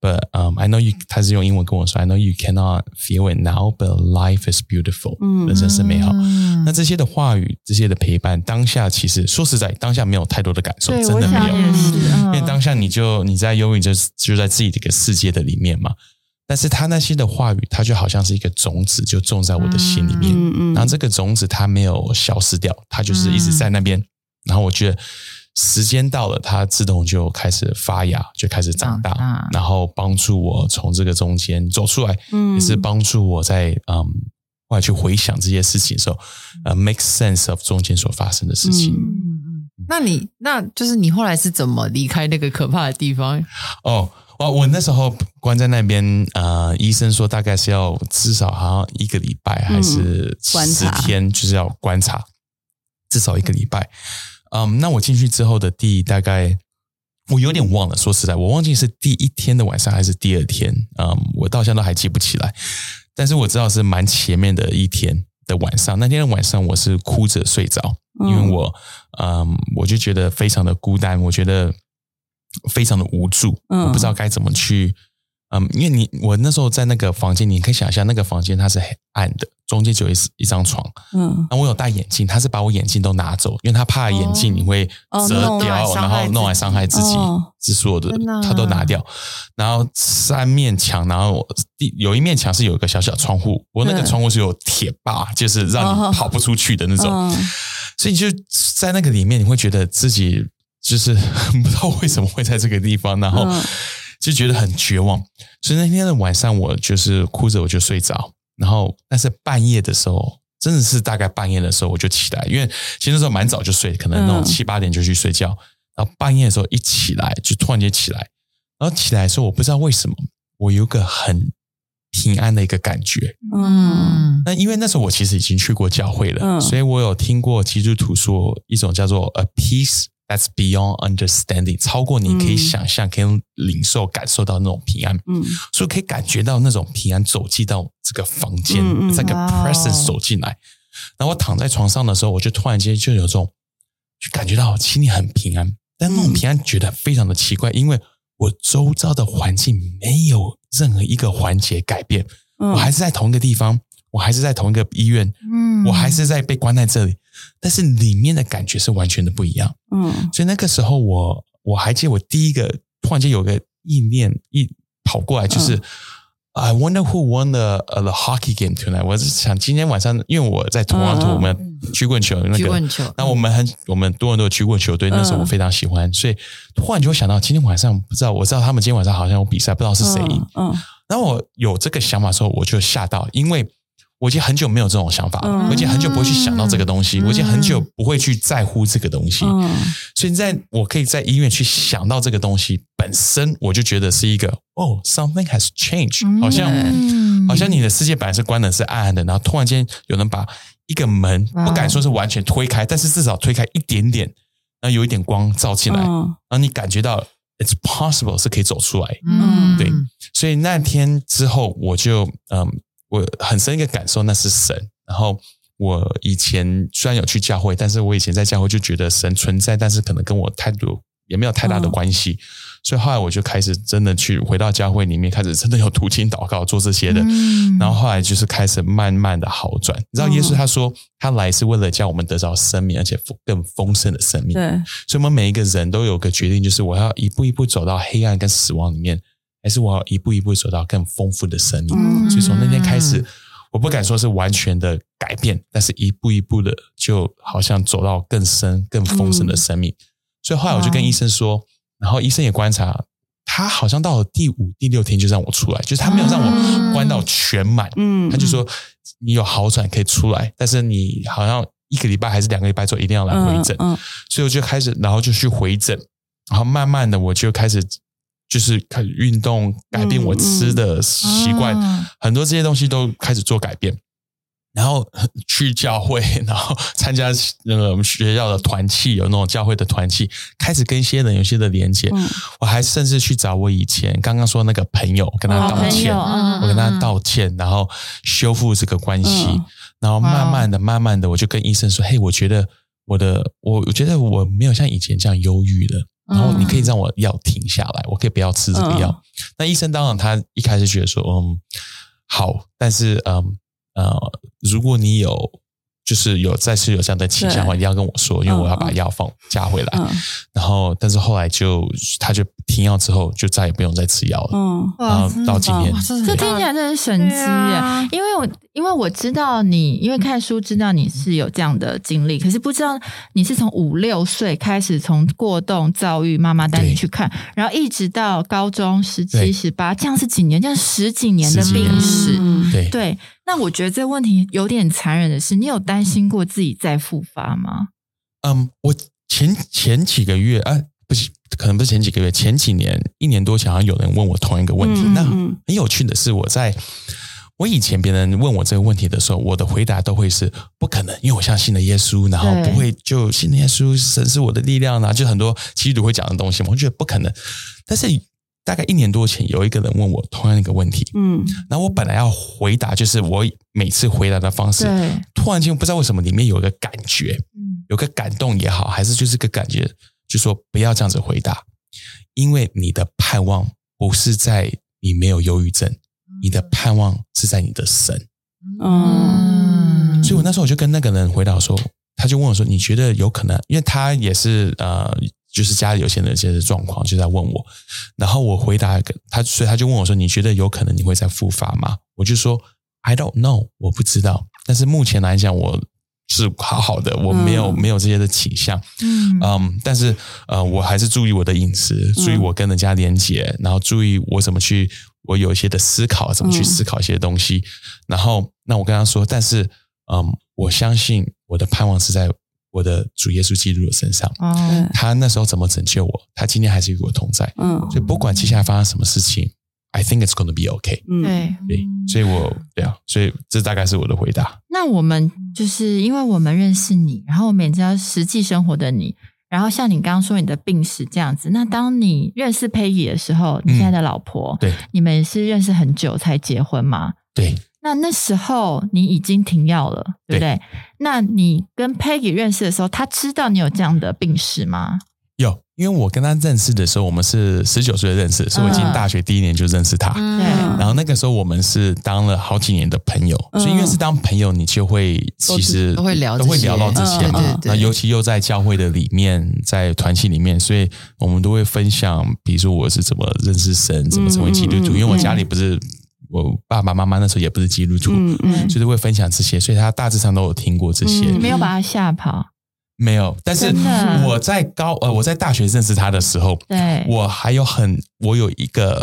But um, I know you，他是用英文跟我说，I know you cannot feel it now, but life is beautiful，嗯人生是美好。嗯那这些的话语，这些的陪伴，当下其实说实在，当下没有太多的感受，真的没有。因为嗯当下你就你在忧郁，就是就在自己的一个世界的里面嘛。但是他那些的话语，他就好像是一个种子，就种在我的心里面。嗯嗯然后这个种子它没有消失掉，它就是一直在那边。然后我觉得时间到了，它自动就开始发芽，就开始长大，然后帮助我从这个中间走出来，嗯也是帮助我在嗯后来去回想这些事情的时候，呃，make sense of 中间所发生的事情。嗯嗯嗯，那你那就是你后来是怎么离开那个可怕的地方？哦，我我那时候关在那边，呃，医生说大概是要至少好像一个礼拜还是十天，就是要观察，至少一个礼拜。嗯，那我进去之后的第大概我有点忘了，说实在，我忘记是第一天的晚上还是第二天，嗯，我到现在都还记不起来，但是我知道是蛮前面的一天的晚上。那天的晚上我是哭着睡着，因为我，嗯，我就觉得非常的孤单，我觉得非常的无助，嗯。我不知道该怎么去，嗯，因为你我那时候在那个房间，你可以想象那个房间它是黑暗的，中间就有一一张床，嗯。那我有戴眼镜，他是把我眼镜都拿走，因为他怕眼镜你会折掉，然后弄来伤害自己哦，是所有的他都拿掉。然后三面墙，然后第有一面墙是有一个小小窗户，我那个窗户是有铁坝，就是让哦。你跑不出去的那种。嗯。所以就在那个里面，你会觉得自己就是 不知道为什么会在这个地方，然后嗯。就觉得很绝望。所以那天的晚上，我就是哭着我就睡着，然后但是半夜的时候，真的是大概半夜的时候我就起来，因为其实那时候蛮早就睡，可能那种嗯。七八点就去睡觉，然后半夜的时候一起来就突然间起来，然后起来的时候我不知道为什么，我有个很平安的一个感觉，嗯。那因为那时候我其实已经去过教会了，嗯。所以我有听过基督徒说一种叫做 a peace that's beyond understanding，超过你可以嗯。想象、可以领受、感受到那种平安，嗯。所以可以感觉到那种平安走进到这个房间，嗯嗯这个 presence 走进来。然后我躺在床上的时候，我就突然间就有种就感觉到心里很平安，但那种平安觉得非常的奇怪，因为我周遭的环境没有任何一个环节改变。嗯。我还是在同一个地方，我还是在同一个医院，嗯。我还是在被关在这里，但是里面的感觉是完全的不一样。嗯。所以那个时候我，我还记得我第一个突然间有个意念一跑过来，就是、I wonder who won the、uh, the hockey game tonight。我是想今天晚上，因为我在 Toronto，、嗯嗯。我们曲棍球那个曲棍球。那我们很我们多伦多的曲棍球队，那时候我非常喜欢，所以突然就会想到今天晚上不知道，我知道他们今天晚上好像有比赛，不知道是谁赢。嗯。然后我有这个想法的时候，我就吓到，因为我已经很久没有这种想法了，嗯。我已经很久不会去想到这个东西，我已经很久不会去在乎这个东西。嗯。所以在我可以在医院去想到这个东西本身，我就觉得是一个哦，something has changed，、好像嗯好像你的世界本来是关的是暗暗的，然后突然间有人把一个门不敢说是完全推开，但是至少推开一点点，然后有一点光照进来，然嗯后你感觉到 it's possible 是可以走出来。嗯。对。所以那天之后，我就嗯，我很深一个感受，那是神。然后我以前虽然有去教会，但是我以前在教会就觉得神存在，但是可能跟我态度也没有太大的关系。所以后来我就开始真的去回到教会里面，开始真的有读经祷告做这些的。嗯然后后来就是开始慢慢的好转。你知道，耶稣他说他来是为了叫我们得到生命，而且更丰盛的生命。对所以我们每一个人都有个决定，就是我要一步一步走到黑暗跟死亡里面，还是我要一步一步走到更丰富的生命。嗯所以从那天开始，我不敢说是完全的改变，但是一步一步的就好像走到更深、更丰盛的生命。所以后来我就跟医生说，然后医生也观察，他好像到了第五、第六天就让我出来，就是他没有让我关到全满，嗯他就说你有好转可以出来，但是你好像一个礼拜还是两个礼拜之后一定要来回诊。嗯所以我就开始，然后就去回诊，然后慢慢的我就开始就是开始运动，改变我吃的习惯，嗯很多这些东西都开始做改变。然后 去教会，然后参加那个我们学校的团契，有那种教会的团契，开始跟一些人有一些的连接。嗯。我还甚至去找我以前刚刚说那个朋友，跟他道歉，我跟他道歉，然后修复这个关系，嗯。然后慢慢的、慢慢的，我就跟医生说：“嘿，我觉得我的我我觉得我没有像以前这样忧郁了，然后你可以让我药停下来，我可以不要吃这个药。嗯那医生当然他一开始觉得说，嗯，好，但是嗯呃，如果你有就是有再次有这样的倾向的话，一定要跟我说，因为我要把药放加回来。嗯。然后，但是后来就他就停药之后，就再也不用再吃药了。嗯。然后到今天，这听起来真的是神机对啊。耶！因为我因为我知道你，因为看书知道你是有这样的经历，可是不知道你是从五六岁开始从过动躁郁，妈妈带你去看，然后一直到高中十七十八，这样是几年？这样十几年的病史。嗯。对，对，那我觉得这个问题有点残忍的是，你有担心过自己再复发吗？嗯，我前前几个月，啊，不是，可能不是前几个月，前几年，一年多前，好像有人问我同一个问题。那很有趣的是，我在我以前别人问我这个问题的时候，我的回答都会是不可能，因为我相信了耶稣，然后不会就信了耶稣，神是我的力量啊，就很多基督徒会讲的东西嘛，我觉得不可能。但是大概一年多前，有一个人问我同样一个问题，嗯。然后我本来要回答，就是我每次回答的方式，突然间不知道为什么里面有一个感觉，嗯，有个感动也好，还是就是个感觉，就说不要这样子回答，因为你的盼望不是在你没有忧郁症，你的盼望是在你的神。嗯。所以我那时候我就跟那个人回答说，他就问我说：“你觉得有可能？”因为他也是呃，就是家里有些人这些状况，就在问我。然后我回答他，所以他就问我说：“你觉得有可能你会再复发吗？”我就说：“I don't know，我不知道。但是目前来讲，我是好好的，我没有、嗯没有这些的倾向。嗯嗯，但是呃，我还是注意我的饮食，注意我跟人家连接，然后注意我怎么去，我有一些的思考，怎么去嗯思考一些东西。然后，那我跟他说，但是嗯，我相信我的盼望是在我的主耶稣基督的身上。哦，他那时候怎么拯救我，他今天还是与我同在。嗯所以不管接下来发生什么事情，I think it's going to be okay。嗯对，对，所以我对啊，所以这大概是我的回答。那我们就是因为我们认识你，然后我们也知道实际生活的你，然后像你刚刚说你的病史这样子。那当你认识 Peggy 的时候，你现在的老婆，对你们是认识很久才结婚吗？对，那那时候你已经停药了，对不对？那你跟 Peggy 认识的时候，他知道你有这样的病史吗？有，因为我跟他认识的时候，我们是十九岁认识，所以我进大学第一年就认识他。嗯然后那个时候我们是当了好几年的朋友，嗯所以因为是当朋友，你就会其实都会聊都会聊到这些嘛。那尤其又在教会的里面，在团体里面，所以我们都会分享，比如说我是怎么认识神，怎么成为基督徒。因为我家里不是我爸爸妈妈那时候也不是基督徒，嗯嗯就是会分享这些，所以他大致上都有听过这些。没有把他吓跑？没有，但是我在高呃我在大学认识他的时候，对，我还有很，我有一个，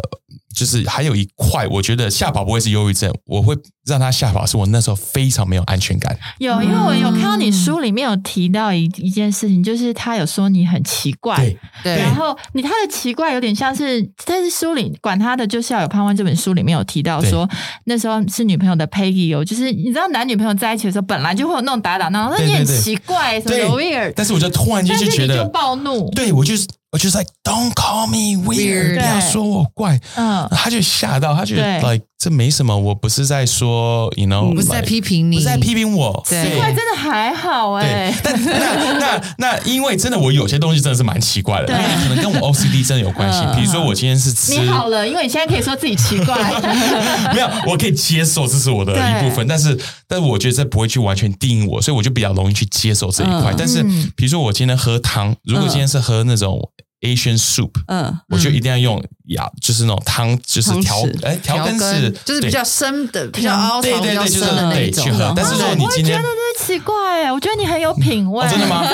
就是还有一块，我觉得吓跑不会是忧郁症，我会让他吓跑，是我那时候非常没有安全感。有，因为我有看到你书里面有提到一一件事情，就是他有说你很奇怪，对，对。然后你他的奇怪有点像是，但是书里管他的就是要有盼望这本书里面有提到说，那时候是女朋友的 Peggy 有，就是你知道男女朋友在一起的时候，本来就会有那种打打闹闹，那你很奇怪，什么对。weird，但是我就突然间就是觉得暴怒，对我就是 我就是 like don't call me weird， Weird 不要说我怪，嗯，他就吓到，他觉得对 like 这没什么，我不是在说，you know，嗯。不是在批评你，不是在批评我，对。奇怪真的还好哎、对，但那那那，因为真的我有些东西真的是蛮奇怪的，对。因为可能跟我 OCD 真的有关系。嗯。比如说我今天是吃你好了，因为你现在可以说自己奇怪，没有，我可以接受这是我的一部分，但是但是我觉得这不会去完全定义我，所以我就比较容易去接受这一块。嗯。但是嗯比如说我今天喝汤，如果今天是喝那种 Asian soup，嗯。我就一定要用牙，就是那种汤，就是调哎调羹是就是比较深的、比较凹槽、对对对，比较就是深的那种对去。喝。但是如果你今天我觉得这奇怪哎，我觉得你很有品味，哦真的吗？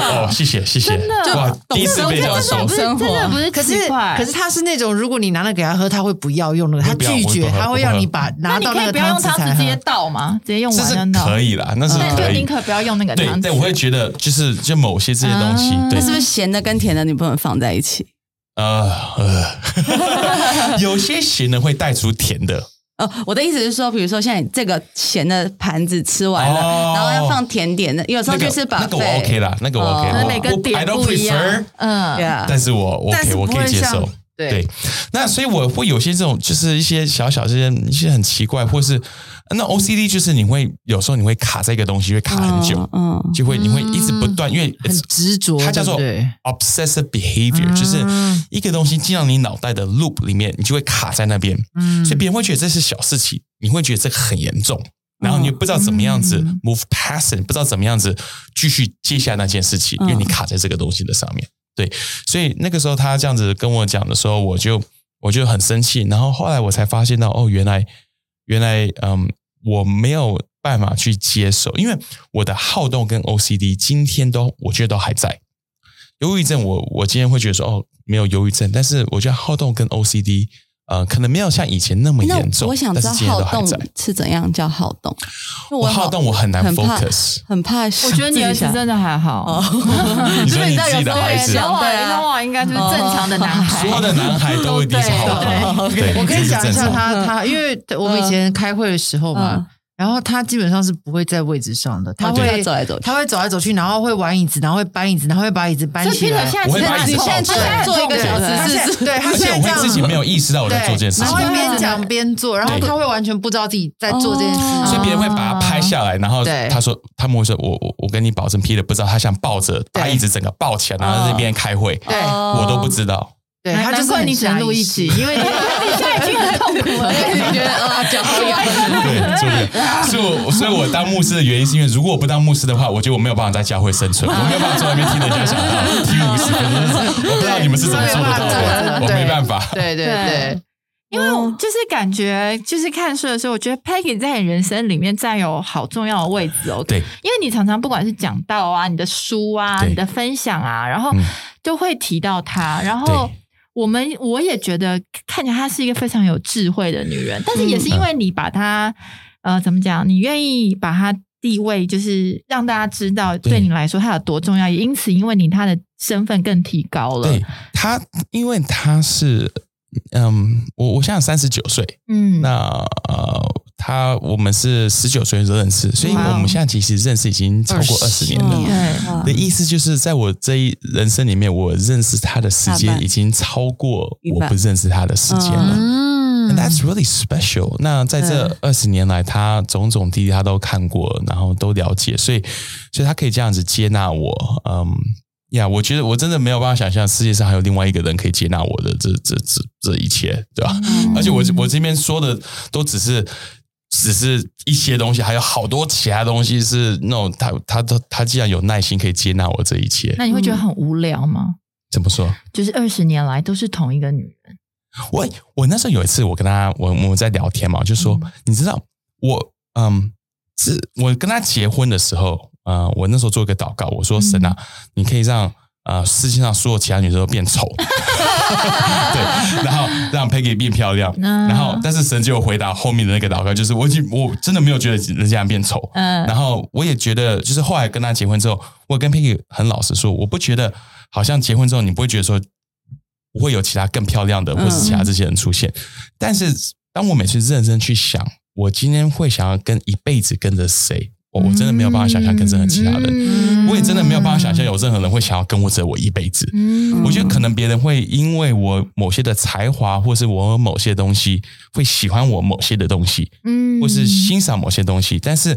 哦，谢谢谢谢，真的哇，第一次被这样说这种不。是生活真的不是可是奇怪，可是他是那种，如果你拿了给他喝，他会不要用那个，他拒绝，他会要你把拿到那个不要用匙才汤匙直接。倒吗？直接用这是完就倒，可以啦，那是但就可以宁。可不要用那个汤匙。对对，我会觉得就是就某些这些东西那是不是咸的跟甜的你不能放在一起？呃呃，有些咸的会带出甜的，哦，我的意思是说，比如说现在你这个咸的盘子吃完了，哦。然后要放甜点的，有时候就是把那个我 OK 啦，那个我 OK，每个点 I don't 不一样。prefer，，嗯，对啊，但是我但 OK，是我可以接像受。对。对，那所以我会有些这种，就是一些小小这些一些很奇怪，或是那 OCD 就是你会有时候你会卡在一个东西，会卡很久，嗯，嗯就会你会一直不断，因为很执着，它叫做 obsessive behavior，、嗯。就是一个东西进到你脑袋的 loop 里面，你就会卡在那边，嗯。所以别人会觉得这是小事情，你会觉得这个很严重，然后你又不知道怎么样子嗯。move past 不知道怎么样子继续接下那件事情，因为你卡在这个东西的上面。对，所以那个时候他这样子跟我讲的时候，我就我就很生气，然后后来我才发现到，哦，原来原来嗯，我没有办法去接受，因为我的好动跟 OCD 今天都我觉得都还在。忧郁症我，我今天会觉得说，哦，没有忧郁症，但是我觉得好动跟 OCD，呃，可能没有像以前那么严重。我想知道但是好动。是怎样叫好动？我好动我很难很怕 focus 很怕。我觉得你儿子真的还好，你说你自己的 孩子，小伟的话应该就是正常的男孩。所有的男孩都一定是好动。对，我可以讲一下他他，因为我们以前开会的时候嘛嗯，然后他基本上是不会在位置上的，他会他走来走去。他会走来走去，然后会玩椅子，然后会搬椅子，然后会把椅子搬所以起 Peter 来。现在我会把是椅子抱起来。做一个小时他现在对他而且我现在自己没有意识到我在做这件事情。然后，一边讲边做，然后他会完全不知道自己在做这件事哦情。所以别人会把他拍下来，然后他说他们会说，我我我跟你保证，Peter 不知道他想抱着他椅子整个抱起来，然后在那边开会，对。我都不知道。对，他就怪你只能录一集，因为你你现在已经很痛苦了。你觉得啊，脚好痒。对，做不了。所以我，所以我当牧师的原因是因为，如果我不当牧师的话，我觉得我没有办法在教会生存，我没有办法坐在那边听人家讲道，听五十分钟，我不知道你们是怎么做得到的，我没办法。对对对，因为就是感觉，就是看书的时候，我觉得 Peggy 在你人生里面占有好重要的位置哦。对，因为你常常不管是讲道啊、你的书啊、你的分享啊，然后嗯就会提到他。然后对我们我也觉得看起来她是一个非常有智慧的女人，但是也是因为你把她呃怎么讲，你愿意把她地位就是让大家知道，对对你来说她有多重要，也因此因为你她的身份更提高了。对她，因为她是，嗯，我我现在三十九岁，嗯，那呃，他我们是十九岁的时候认识，所以我们现在其实认识已经超过二十年了。的意思就是，在我这一人生里面，我认识他的时间已经超过我不认识他的时间了。嗯 And that's really special。那在这二十年来，他种种滴滴他都看过，然后都了解，所以，所以他可以这样子接纳我。嗯，呀，我觉得我真的没有办法想象世界上还有另外一个人可以接纳我的这这这这一切，对吧？而且我我这边说的都只是。只是一些东西，还有好多其他东西是那种他他他他既然有耐心可以接纳我这一切，那你会觉得很无聊吗？怎么说？就是二十年来都是同一个女人，我我那时候有一次，我跟他我我们在聊天嘛，就说，你知道我嗯，是我跟他结婚的时候，呃，我那时候做一个祷告，我说神啊，你可以让呃世界上所有其他女生都变丑，对，然后让 Peggy 变漂亮，嗯。然后但是神就回答后面的那个祷告，就是我已经我真的没有觉得人家变丑，嗯。然后我也觉得，就是后来跟他结婚之后，我跟 Peggy 很老实说，我不觉得好像结婚之后你不会觉得说不会有其他更漂亮的，或是其他这些人出现。但是当我每次认真去想，我今天会想要跟一辈子跟着谁，我我真的没有办法想象跟任何其他人，嗯。我也真的没有办法想象有任何人会想要跟我走我一辈子。嗯。我觉得可能别人会因为我某些的才华，或是我某些东西，会喜欢我某些的东西，嗯。或是欣赏某些东西，但是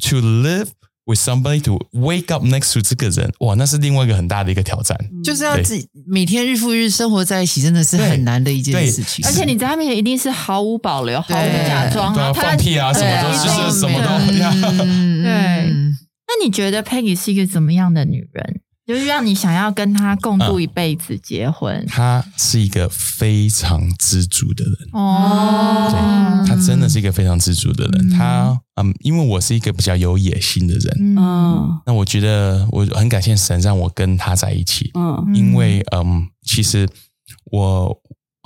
to live with somebody to wake up next to 这个人，哇，那是另外一个很大的一个挑战。就是要自己每天日复日生活在一起，真的是很难的一件事情。而且你在他面前一定是毫无保留、毫无假装对啊，放屁啊，什么都就是什么都对。那你觉得 Peggy 是一个怎么样的女人？就是让你想要跟他共度一辈子、结婚？他是一个非常知足的人，哦，对他真的是一个非常知足的人。他嗯，因为我是一个比较有野心的人，嗯。那我觉得我很感谢神让我跟他在一起，嗯。因为嗯，其实我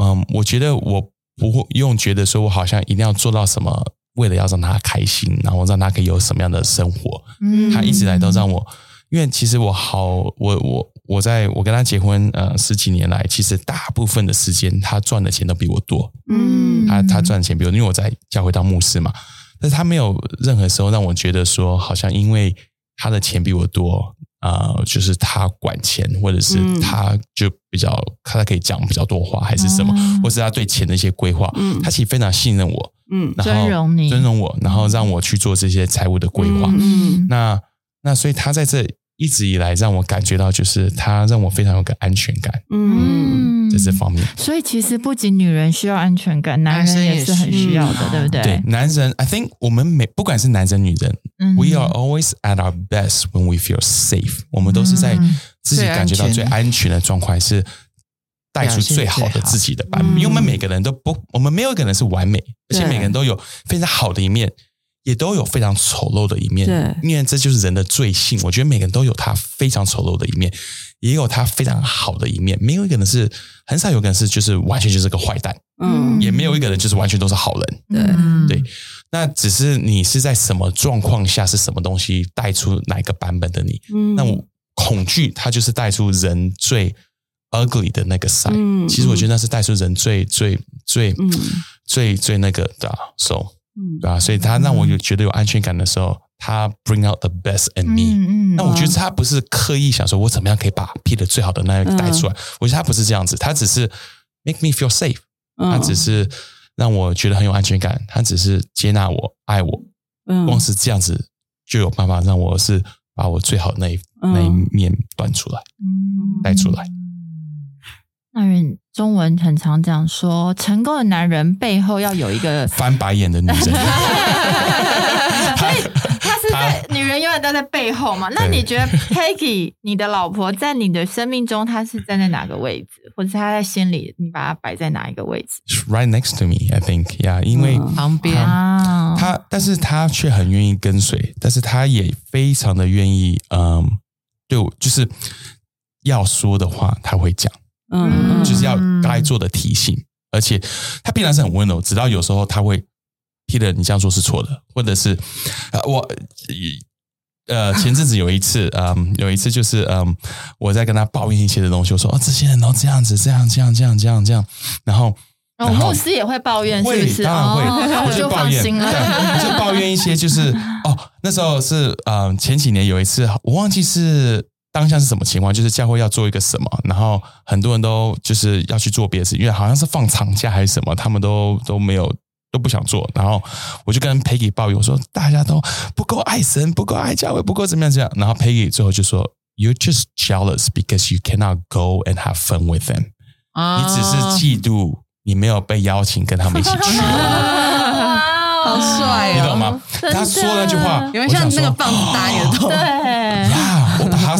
嗯，我觉得我不会用觉得说我好像一定要做到什么，为了要让他开心，然后让他可以有什么样的生活。嗯。他一直来都让我，因为其实我好，我我我在我跟他结婚呃十几年来，其实大部分的时间他赚的钱都比我多，嗯。他他赚钱比我，因为我在教会当牧师嘛，但是他没有任何时候让我觉得说，好像因为他的钱比我多，呃，就是他管钱，或者是嗯。他就比较他可以讲比较多话，还是什么，哦或是他对钱的一些规划，嗯。他其实非常信任我，嗯。然后尊荣你。尊荣我，然后让我去做这些财务的规划。嗯。那那所以他在这一直以来让我感觉到，就是他让我非常有个安全感，嗯。在这方面。所以其实不仅女人需要安全感，男人也是很需要的，对不对？对，男人，I think 我们每不管是男生女人、嗯。w e are always at our best when we feel safe。我们都是在嗯。自己感觉到最安全。的状况，是带出最好的自己的版本。嗯。因为我们每个人都不，我们没有一个人是完美，而且每个人都有非常好的一面，也都有非常丑陋的一面。对因为这就是人的罪性。我觉得每个人都有他非常丑陋的一面，也有他非常好的一面。没有一个人是，很少有个人是就是完全就是个坏蛋，嗯也没有一个人就是完全都是好人。对嗯对，那只是你是在什么状况下，是什么东西带出哪一个版本的你？嗯那我恐惧，它就是带出人最 ugly 的那个 side。嗯其实我觉得那是带出人最最最、嗯最最那个的、啊、，so 嗯对吧、所以他让我有觉得有安全感的时候，他 bring out the best in me。嗯那我觉得他不是刻意想说，我怎么样可以把 Peter 最好的那个带出来。我觉得他不是这样子，他只是 make me feel safe。他嗯只是让我觉得很有安全感，他只是接纳我、爱我，嗯光是这样子就有办法让我是把我最好的那一、嗯那一面端出来、嗯带出来。那人中文很常讲说，成功的男人背后要有一个，翻白眼的女人，所以他是在女人永远都在背后嘛。那你觉得 Peggy 你的老婆在你的生命中，她是站在哪个位置，或者是她在心里，你把她摆在哪一个位置？Right next to me, I think, yeah，因为嗯。旁边。啊？他，但是她却很愿意跟随，但是她也非常的愿意，嗯，对我就是要说的话她会讲。嗯就是要该做的提醒，而且他必然是很温柔，直到有时候他会 Peter，你这样做是错的，或者是呃我呃前阵子有一次，嗯，有一次就是嗯我在跟他抱怨一些的东西，我说哦这些人都这样子，这样这样这样这样这样，然后。哦，然后牧师也会抱怨，是会不是？当然会，哦 我就就抱怨，放心了。就抱怨一些，就是哦，那时候是呃前几年有一次，我忘记是当下是什么情况，就是教会要做一个什么，然后很多人都就是要去做别的事，因为好像是放长假还是什么，他们都都没有。都不想做，然后我就跟 Peggy 抱怨，我说大家都不够爱神，不够爱教会，不够怎么样怎么样。然后 Peggy 最后就说，You're just jealous because you cannot go and have fun with them。啊你只是嫉妒你没有被邀请跟他们一起去。好帅哦你懂吗？他说那句话，有点像那个棒子打你的头。对，呀，我把它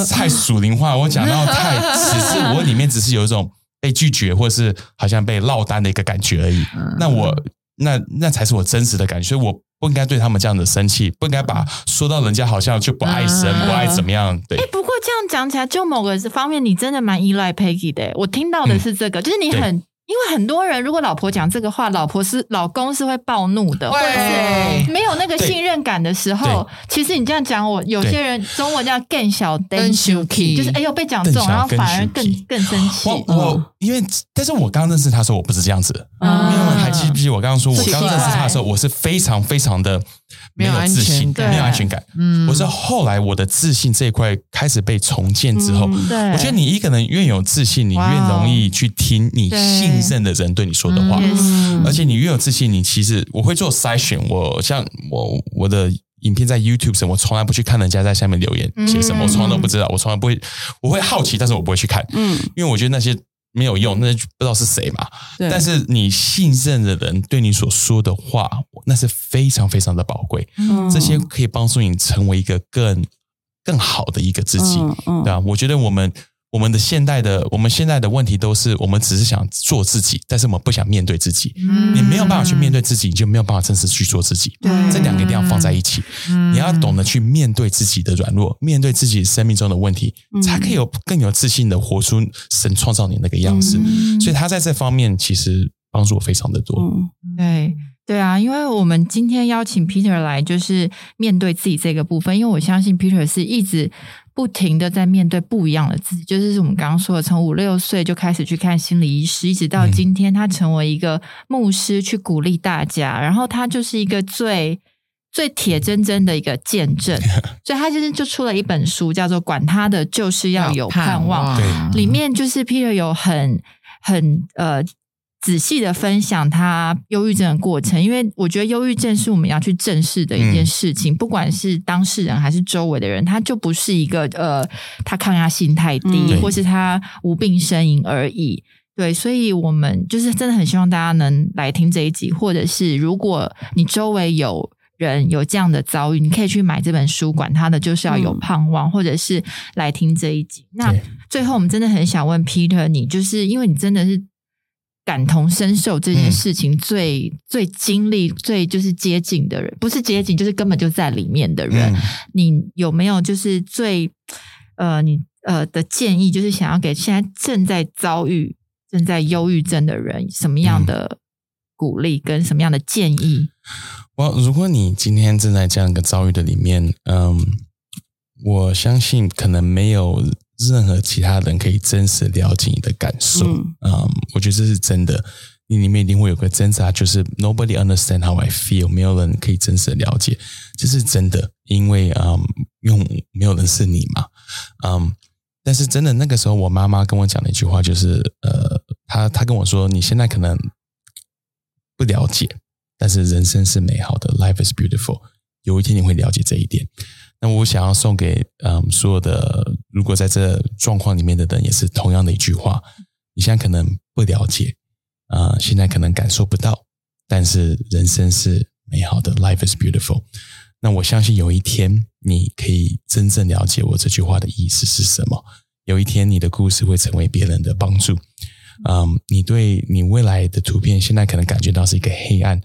太属灵化，我讲到太，只是我里面只是有一种被拒绝，或是好像被落单的一个感觉而已。那我那那才是我真实的感觉，所以我不应该对他们这样的生气，不应该把说到人家好像就不爱神，嗯不爱怎么样。对哎，不过这样讲起来，就某个方面，你真的蛮依赖 Peggy 的。我听到的是这个，就是你很，因为很多人如果老婆讲这个话，老婆是老公是会暴怒的，或者会是没有那个信任感的时候，其实你这样讲我，有些人中文叫更小更 den shuki，气。就是哎呦被讲中，然后反而更更生气。我我因为，但是我刚认识他的时候，我不是这样子。嗯因为还记不记得我刚刚说，我刚认识他的时候，我是非常非常的没有自信，没有安全感。嗯我是后来我的自信这一块开始被重建之后，嗯对，我觉得你一个人越有自信，你越容易去听你信任的人对你说的话。嗯嗯而且你越有自信，你其实我会做筛选。我像我我的影片在 YouTube 上，我从来不去看人家在下面留言写什么，嗯我从来都不知道，我从来不会，我会好奇，但是我不会去看，嗯，因为我觉得那些没有用，那就不知道是谁嘛。但是你信任的人对你所说的话，那是非常非常的宝贵，嗯这些可以帮助你成为一个更更好的一个自己。嗯嗯对啊，我觉得我们我们的现代的我们现在的问题都是，我们只是想做自己，但是我们不想面对自己。嗯你没有办法去面对自己，你就没有办法真实去做自己。对这两个一定要放在一起。嗯你要懂得去面对自己的软弱，面对自己生命中的问题，嗯才可以有更有自信的活出神创造你那个样子。嗯所以他在这方面其实帮助我非常的多。嗯对对啊，因为我们今天邀请 Peter 来，就是面对自己这个部分。因为我相信 Peter 是一直不停的在面对不一样的自己，就是我们刚刚说的，从五六岁就开始去看心理医师，一直到嗯。今天他成为一个牧师，去鼓励大家。然后他就是一个最最铁铮铮的一个见证，所以他就是就出了一本书，叫做《管他的，就是要有盼望》。对。里面就是 Peter 有很很呃仔细的分享他忧郁症的过程，因为我觉得忧郁症是我们要去正视的一件事情，不管是当事人还是周围的人，他就不是一个呃他抗压性太低，嗯。或是他无病呻吟而已。对，所以我们就是真的很希望大家能来听这一集，或者是如果你周围有人有这样的遭遇，你可以去买这本书，管他的就是要有嗯盼望，或者是来听这一集。那最后，我们真的很想问 Peter，你就是因为你真的是感同身受这件事情最、最经历、最就是接近的人，不是接近，就是根本就在里面的人。嗯你有没有就是最呃你呃的建议，就是想要给现在正在遭遇、正在忧郁症的人什么样的鼓励跟什么样的建议？我如果你今天正在这样一个遭遇的里面，嗯，我相信可能没有任何其他人可以真实了解你的感受。嗯嗯，我觉得这是真的。你里面一定会有个挣扎，就是 nobody understand how I feel，没有人可以真实的了解，这是真的，因为嗯，因为没有人是你嘛，嗯，但是真的那个时候，我妈妈跟我讲的一句话就是，呃，她她跟我说，你现在可能不了解，但是人生是美好的，life is beautiful，有一天你会了解这一点。那我想要送给嗯所有的，如果在这状况里面的人，也是同样的一句话：你现在可能不了解，啊、现在可能感受不到，但是人生是美好的，life is beautiful。那我相信有一天你可以真正了解我这句话的意思是什么。有一天你的故事会成为别人的帮助。嗯，你对你未来的图片现在可能感觉到是一个黑暗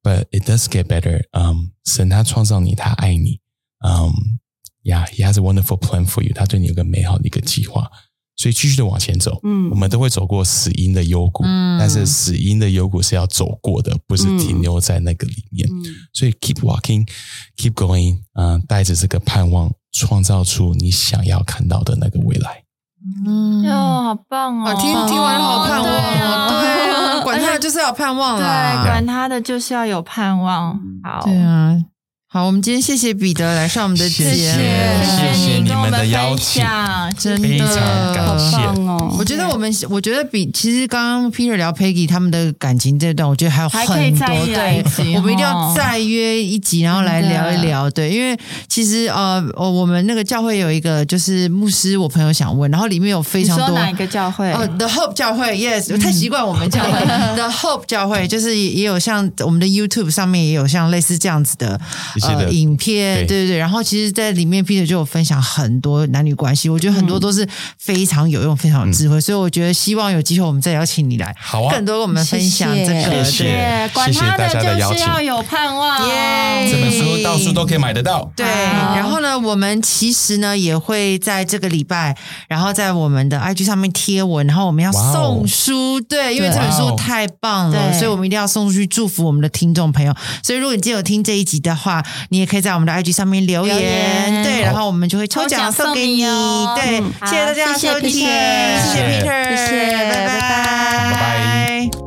，but it does get better。嗯，神他创造你，他爱你。嗯，Yeah，He has a wonderful plan for you。他对你有个美好的一个计划，所以继续的往前走。嗯我们都会走过死荫的幽谷，嗯但是死荫的幽谷是要走过的，不是停留在那个里面。嗯所以 keep walking，keep going，嗯、带着这个盼望，创造出你想要看到的那个未来。嗯哟，好棒哦！啊，听听完了好盼望对哦，对啊，管他的就是要有盼望对，管他的就是要有盼望。好，对啊。好，我们今天谢谢彼得来上我们的节目，谢谢谢谢你们的邀请享真非常的感好谢棒哦！我觉得我们，我觉得比其实刚刚 Peter 聊 Peggy 他们的感情这段，我觉得还有还很多，对，我们一定要哦再约一集，然后来聊一聊。对，因为其实呃，哦我们那个教会有一个就是牧师，我朋友想问，然后里面有非常多说哪一个教会？哦，The Hope 教会，Yes，我太习惯我们教会。The Hope 教会就是也也有像我们的 YouTube 上面也有像类似这样子的一些的呃影片，对对对对。然后其实，在里面 Peter 就有分享很多男女关系，我觉得很多都是非常有用、非常有智慧，所以我觉得希望有机会我们再邀请你来，好啊更多跟我们分享谢谢这个。谢谢，大家的邀请就是要有盼望。耶这本书到处都可以买得到。对，然后呢，我们其实呢也会在这个礼拜，然后在我们的 IG 上面贴文，然后我们要送书，对，因为这本书太棒了，对所以我们一定要送出去祝福我们的听众朋友。所以如果你今天有听这一集的话，你也可以在我们的 IG 上面留言，对，然后我们就会抽奖送给你。对，谢谢大家收听，谢谢 Peter，谢谢，拜拜，拜拜。